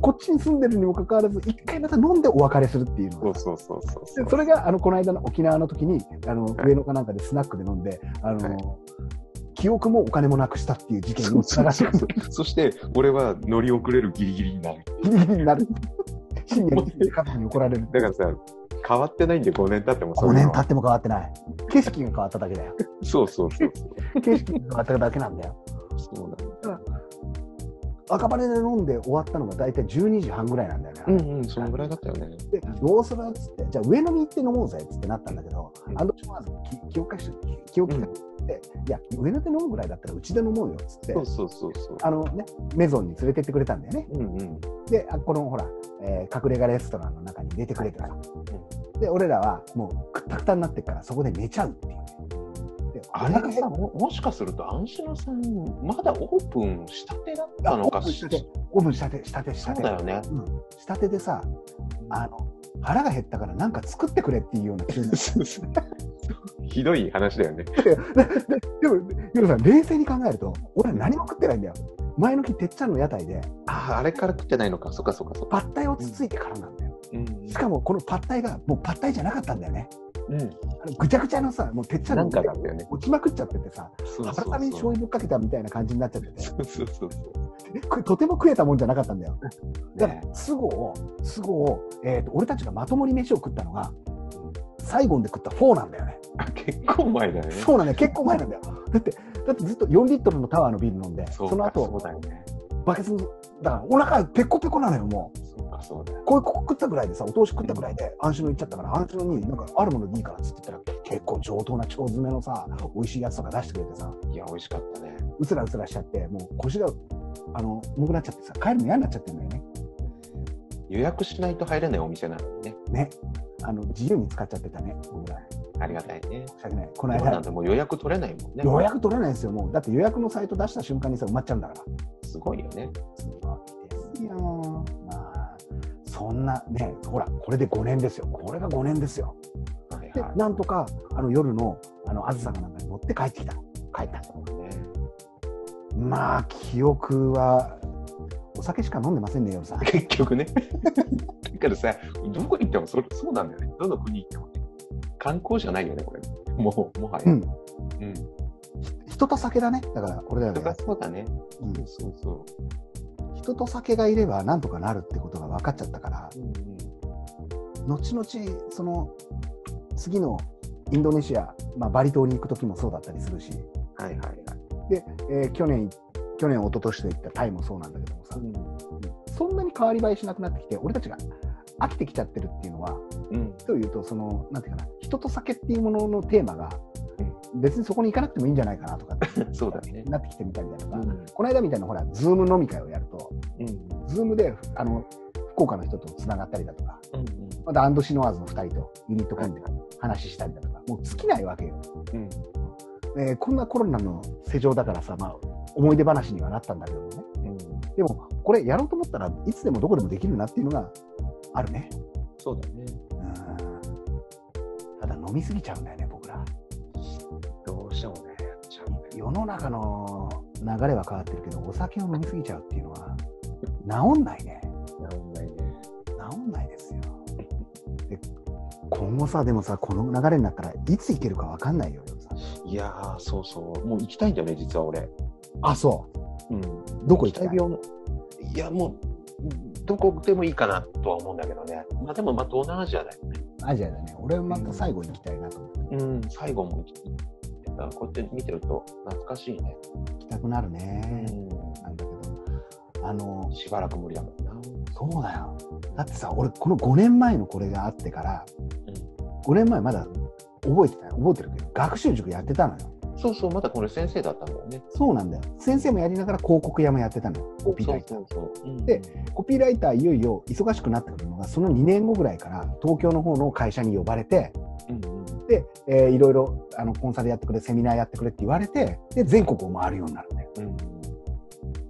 こっちに住んでるにもかかわらず、一回また飲んでお別れするっていうのが。そうそうそうそうでそれがあのこの間の沖縄の時にあの、はい上野かなんかでスナックで飲んであの、はい記憶もお金もなくしたっていう事件につながってくる そして、俺は乗り遅れるギリギリになる。ギリギリになる。深夜に家族に怒られる。だからさ、変わってないんで5年経ってもそう5いうのは。年経っても変わってない。景色が変わっただけだよ。そうそうそうそう。景色が変わっただけなんだよ。そうなんだ。赤羽で飲んで終わったのが大体12時半ぐらいなんだよね、うんうん、そのぐらいだったよね。でどうするっつってじゃあ上野に行って飲もうぜっつってなったんだけど、うん。アンドシュワーズき記憶して記憶して、いや上野で飲むぐらいだったらうちで飲もうよっつってそうそうそうそう。あのねメゾンに連れてってくれたんだよねうんうん。であこのほら、えー隠れ家レストランの中に入れてくれてさ、で俺らはもうくったくたになってっからそこで寝ちゃうっていうあれ？がさ、ももしかすると、アンシノさん、まだオープンしたてだったのかしら？オーブンしたてしたてしそたてうだよね。うん、したてでさあの腹が減ったからなんか作ってくれっていうような急に ひどい話だよね。でもヨロさん冷静に考えると俺は何も食ってないんだよ前の日てっちゃんの屋台でああ、あれから食ってないのか。そっかそっかそっか。パッタイをつついてからなんだようんしかもこのパッタイがもうパッタイじゃなかったんだよねうん。あのぐちゃぐちゃのさもうてっちゃんのなんかだったよね。落ちまくっちゃっててさそうそう油に醤油ぶっかけたみたいな感じになっちゃっててそうそうそう。これとても食えたもんじゃなかったんだよだかねら都合都合、えー、と俺たちがまともに飯を食ったのがサイゴンで食ったフォーなんだよねあ結構前だよね。そうなんだよ結構前なんだよだってだってずっと4リットルのタワーのビール飲んでそのかそう後だよね。バケツのだからお腹ペコペコなのよもうそうかそうだよ。こういうここ食ったぐらいでさお通し食ったぐらいで安心の行っちゃったから安心のになんかあるものでいいからっつって言ったら結構上等な腸詰めのさ美味しいやつとか出してくれてさいや、美味しかったね。うつらうつらしちゃってもう腰があの重くなっちゃってさ帰るの嫌になっちゃってるんだよね予約しないと入れないお店なのにね。ねあの自由に使っちゃってたね僕らありがたいね。申し訳ないこの今なん間てもう予約取れないもんね。予約取れないですよもうだって予約のサイト出した瞬間にさ埋まっちゃうんだからすごいよね。すごいですよまあそんなねほらこれで5年ですよこれが5年ですよではいはなんとかあの夜のあのあずさかなんかに乗って帰ってきた帰ったい。ね、まあ記憶はお酒しか飲んでませんね夜さん 結局ね。だからさ、どこ行ってもそれそうなんだよね。どの国行ってもね。観光じゃないよね、これ。もう、もはや。うんうん。人と酒だねだからこれだよね、そうだね。うんそうそう。人と酒がいればなんとかなるってことが分かっちゃったからうんうん後々その次のインドネシア、まあ、バリ島に行く時もそうだったりするしはいはいはい。で、えー去年去年一昨年といったタイもそうなんだけどもさ、そんなに変わり映えしなくなってきて俺たちが飽きてきちゃってるっていうのはうん。というとそのなんていうかな人と酒っていうもののテーマが別にそこに行かなくてもいいんじゃないかなとか そうだね。なってきてみたりだとか、うんこの間みたいなほら Zoom 飲み会をやるとうん。 Zoom であの福岡の人とつながったりだとかうんまたアンドシノワーズの2人とユニット組んで話したりだとか、もう尽きないわけよ。うん。えーこんなコロナの世情だからさ、まあ、思い出話にはなったんだけどね。うん。でも、これやろうと思ったらいつでもどこでもできるなっていうのがあるね。そうだね。うんただ飲みすぎちゃうんだよね、世の中の流れは変わってるけど、お酒を飲みすぎちゃうっていうのは、治んないね。治んないね。治んないですよ。で今後さ、でもさ、この流れになったらいつ行けるか分かんないよ、いやー、そうそう。もう行きたいんだよね、実は俺。あ、そうん。う。どこ行きたい？いや、もう、どこでもいいかなとは思うんだけどね。まあでも、まあ東南アジアだよね。アジアだね。俺はまた最後に行きたいなと思って。うん、最後も行きあこうやって見てると懐かしいね。行きたくなるね。うなんだけど、あのん。、しばらく無理だもんな。そうだよ。だってさ、俺、この5年前のこれがあってから、5年前まだ覚えてたよ。覚えてるけど、学習塾やってたのよ。そうそう、まだこれ先生だったんだよね。そうなんだよ。先生もやりながら広告屋もやってたのよ。コピーライター。で、コピーライターいよいよ忙しくなってくるのが、その2年後ぐらいから東京の方の会社に呼ばれて、うんうん、で、えーいろいろあのコンサルやってくれ、セミナーやってくれって言われて、で、全国を回るようになるんだよ。うん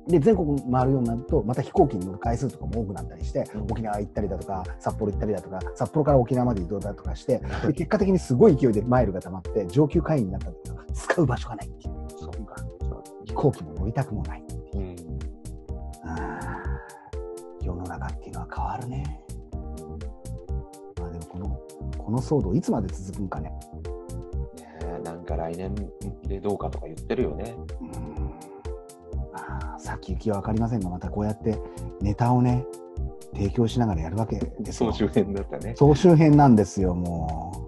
で、全国回るようになると、また飛行機に乗る回数とかも多くなったりして、うん沖縄行ったりだとか、札幌行ったりだとか、札幌から沖縄まで移動だとかして、で結果的にすごい勢いでマイルが溜まって、上級会員になったんだけど、使う場所がないっていう。そうか。飛行機も乗りたくもない。うん。あー世の中っていうのは変わるね。この、騒動いつまで続くんかね。なんか来年でどうかとか言ってるよね。うんまあ、先行きは分かりませんが、またこうやってネタをね、提供しながらやるわけですよ。総集編だったね。総集編なんですよ、も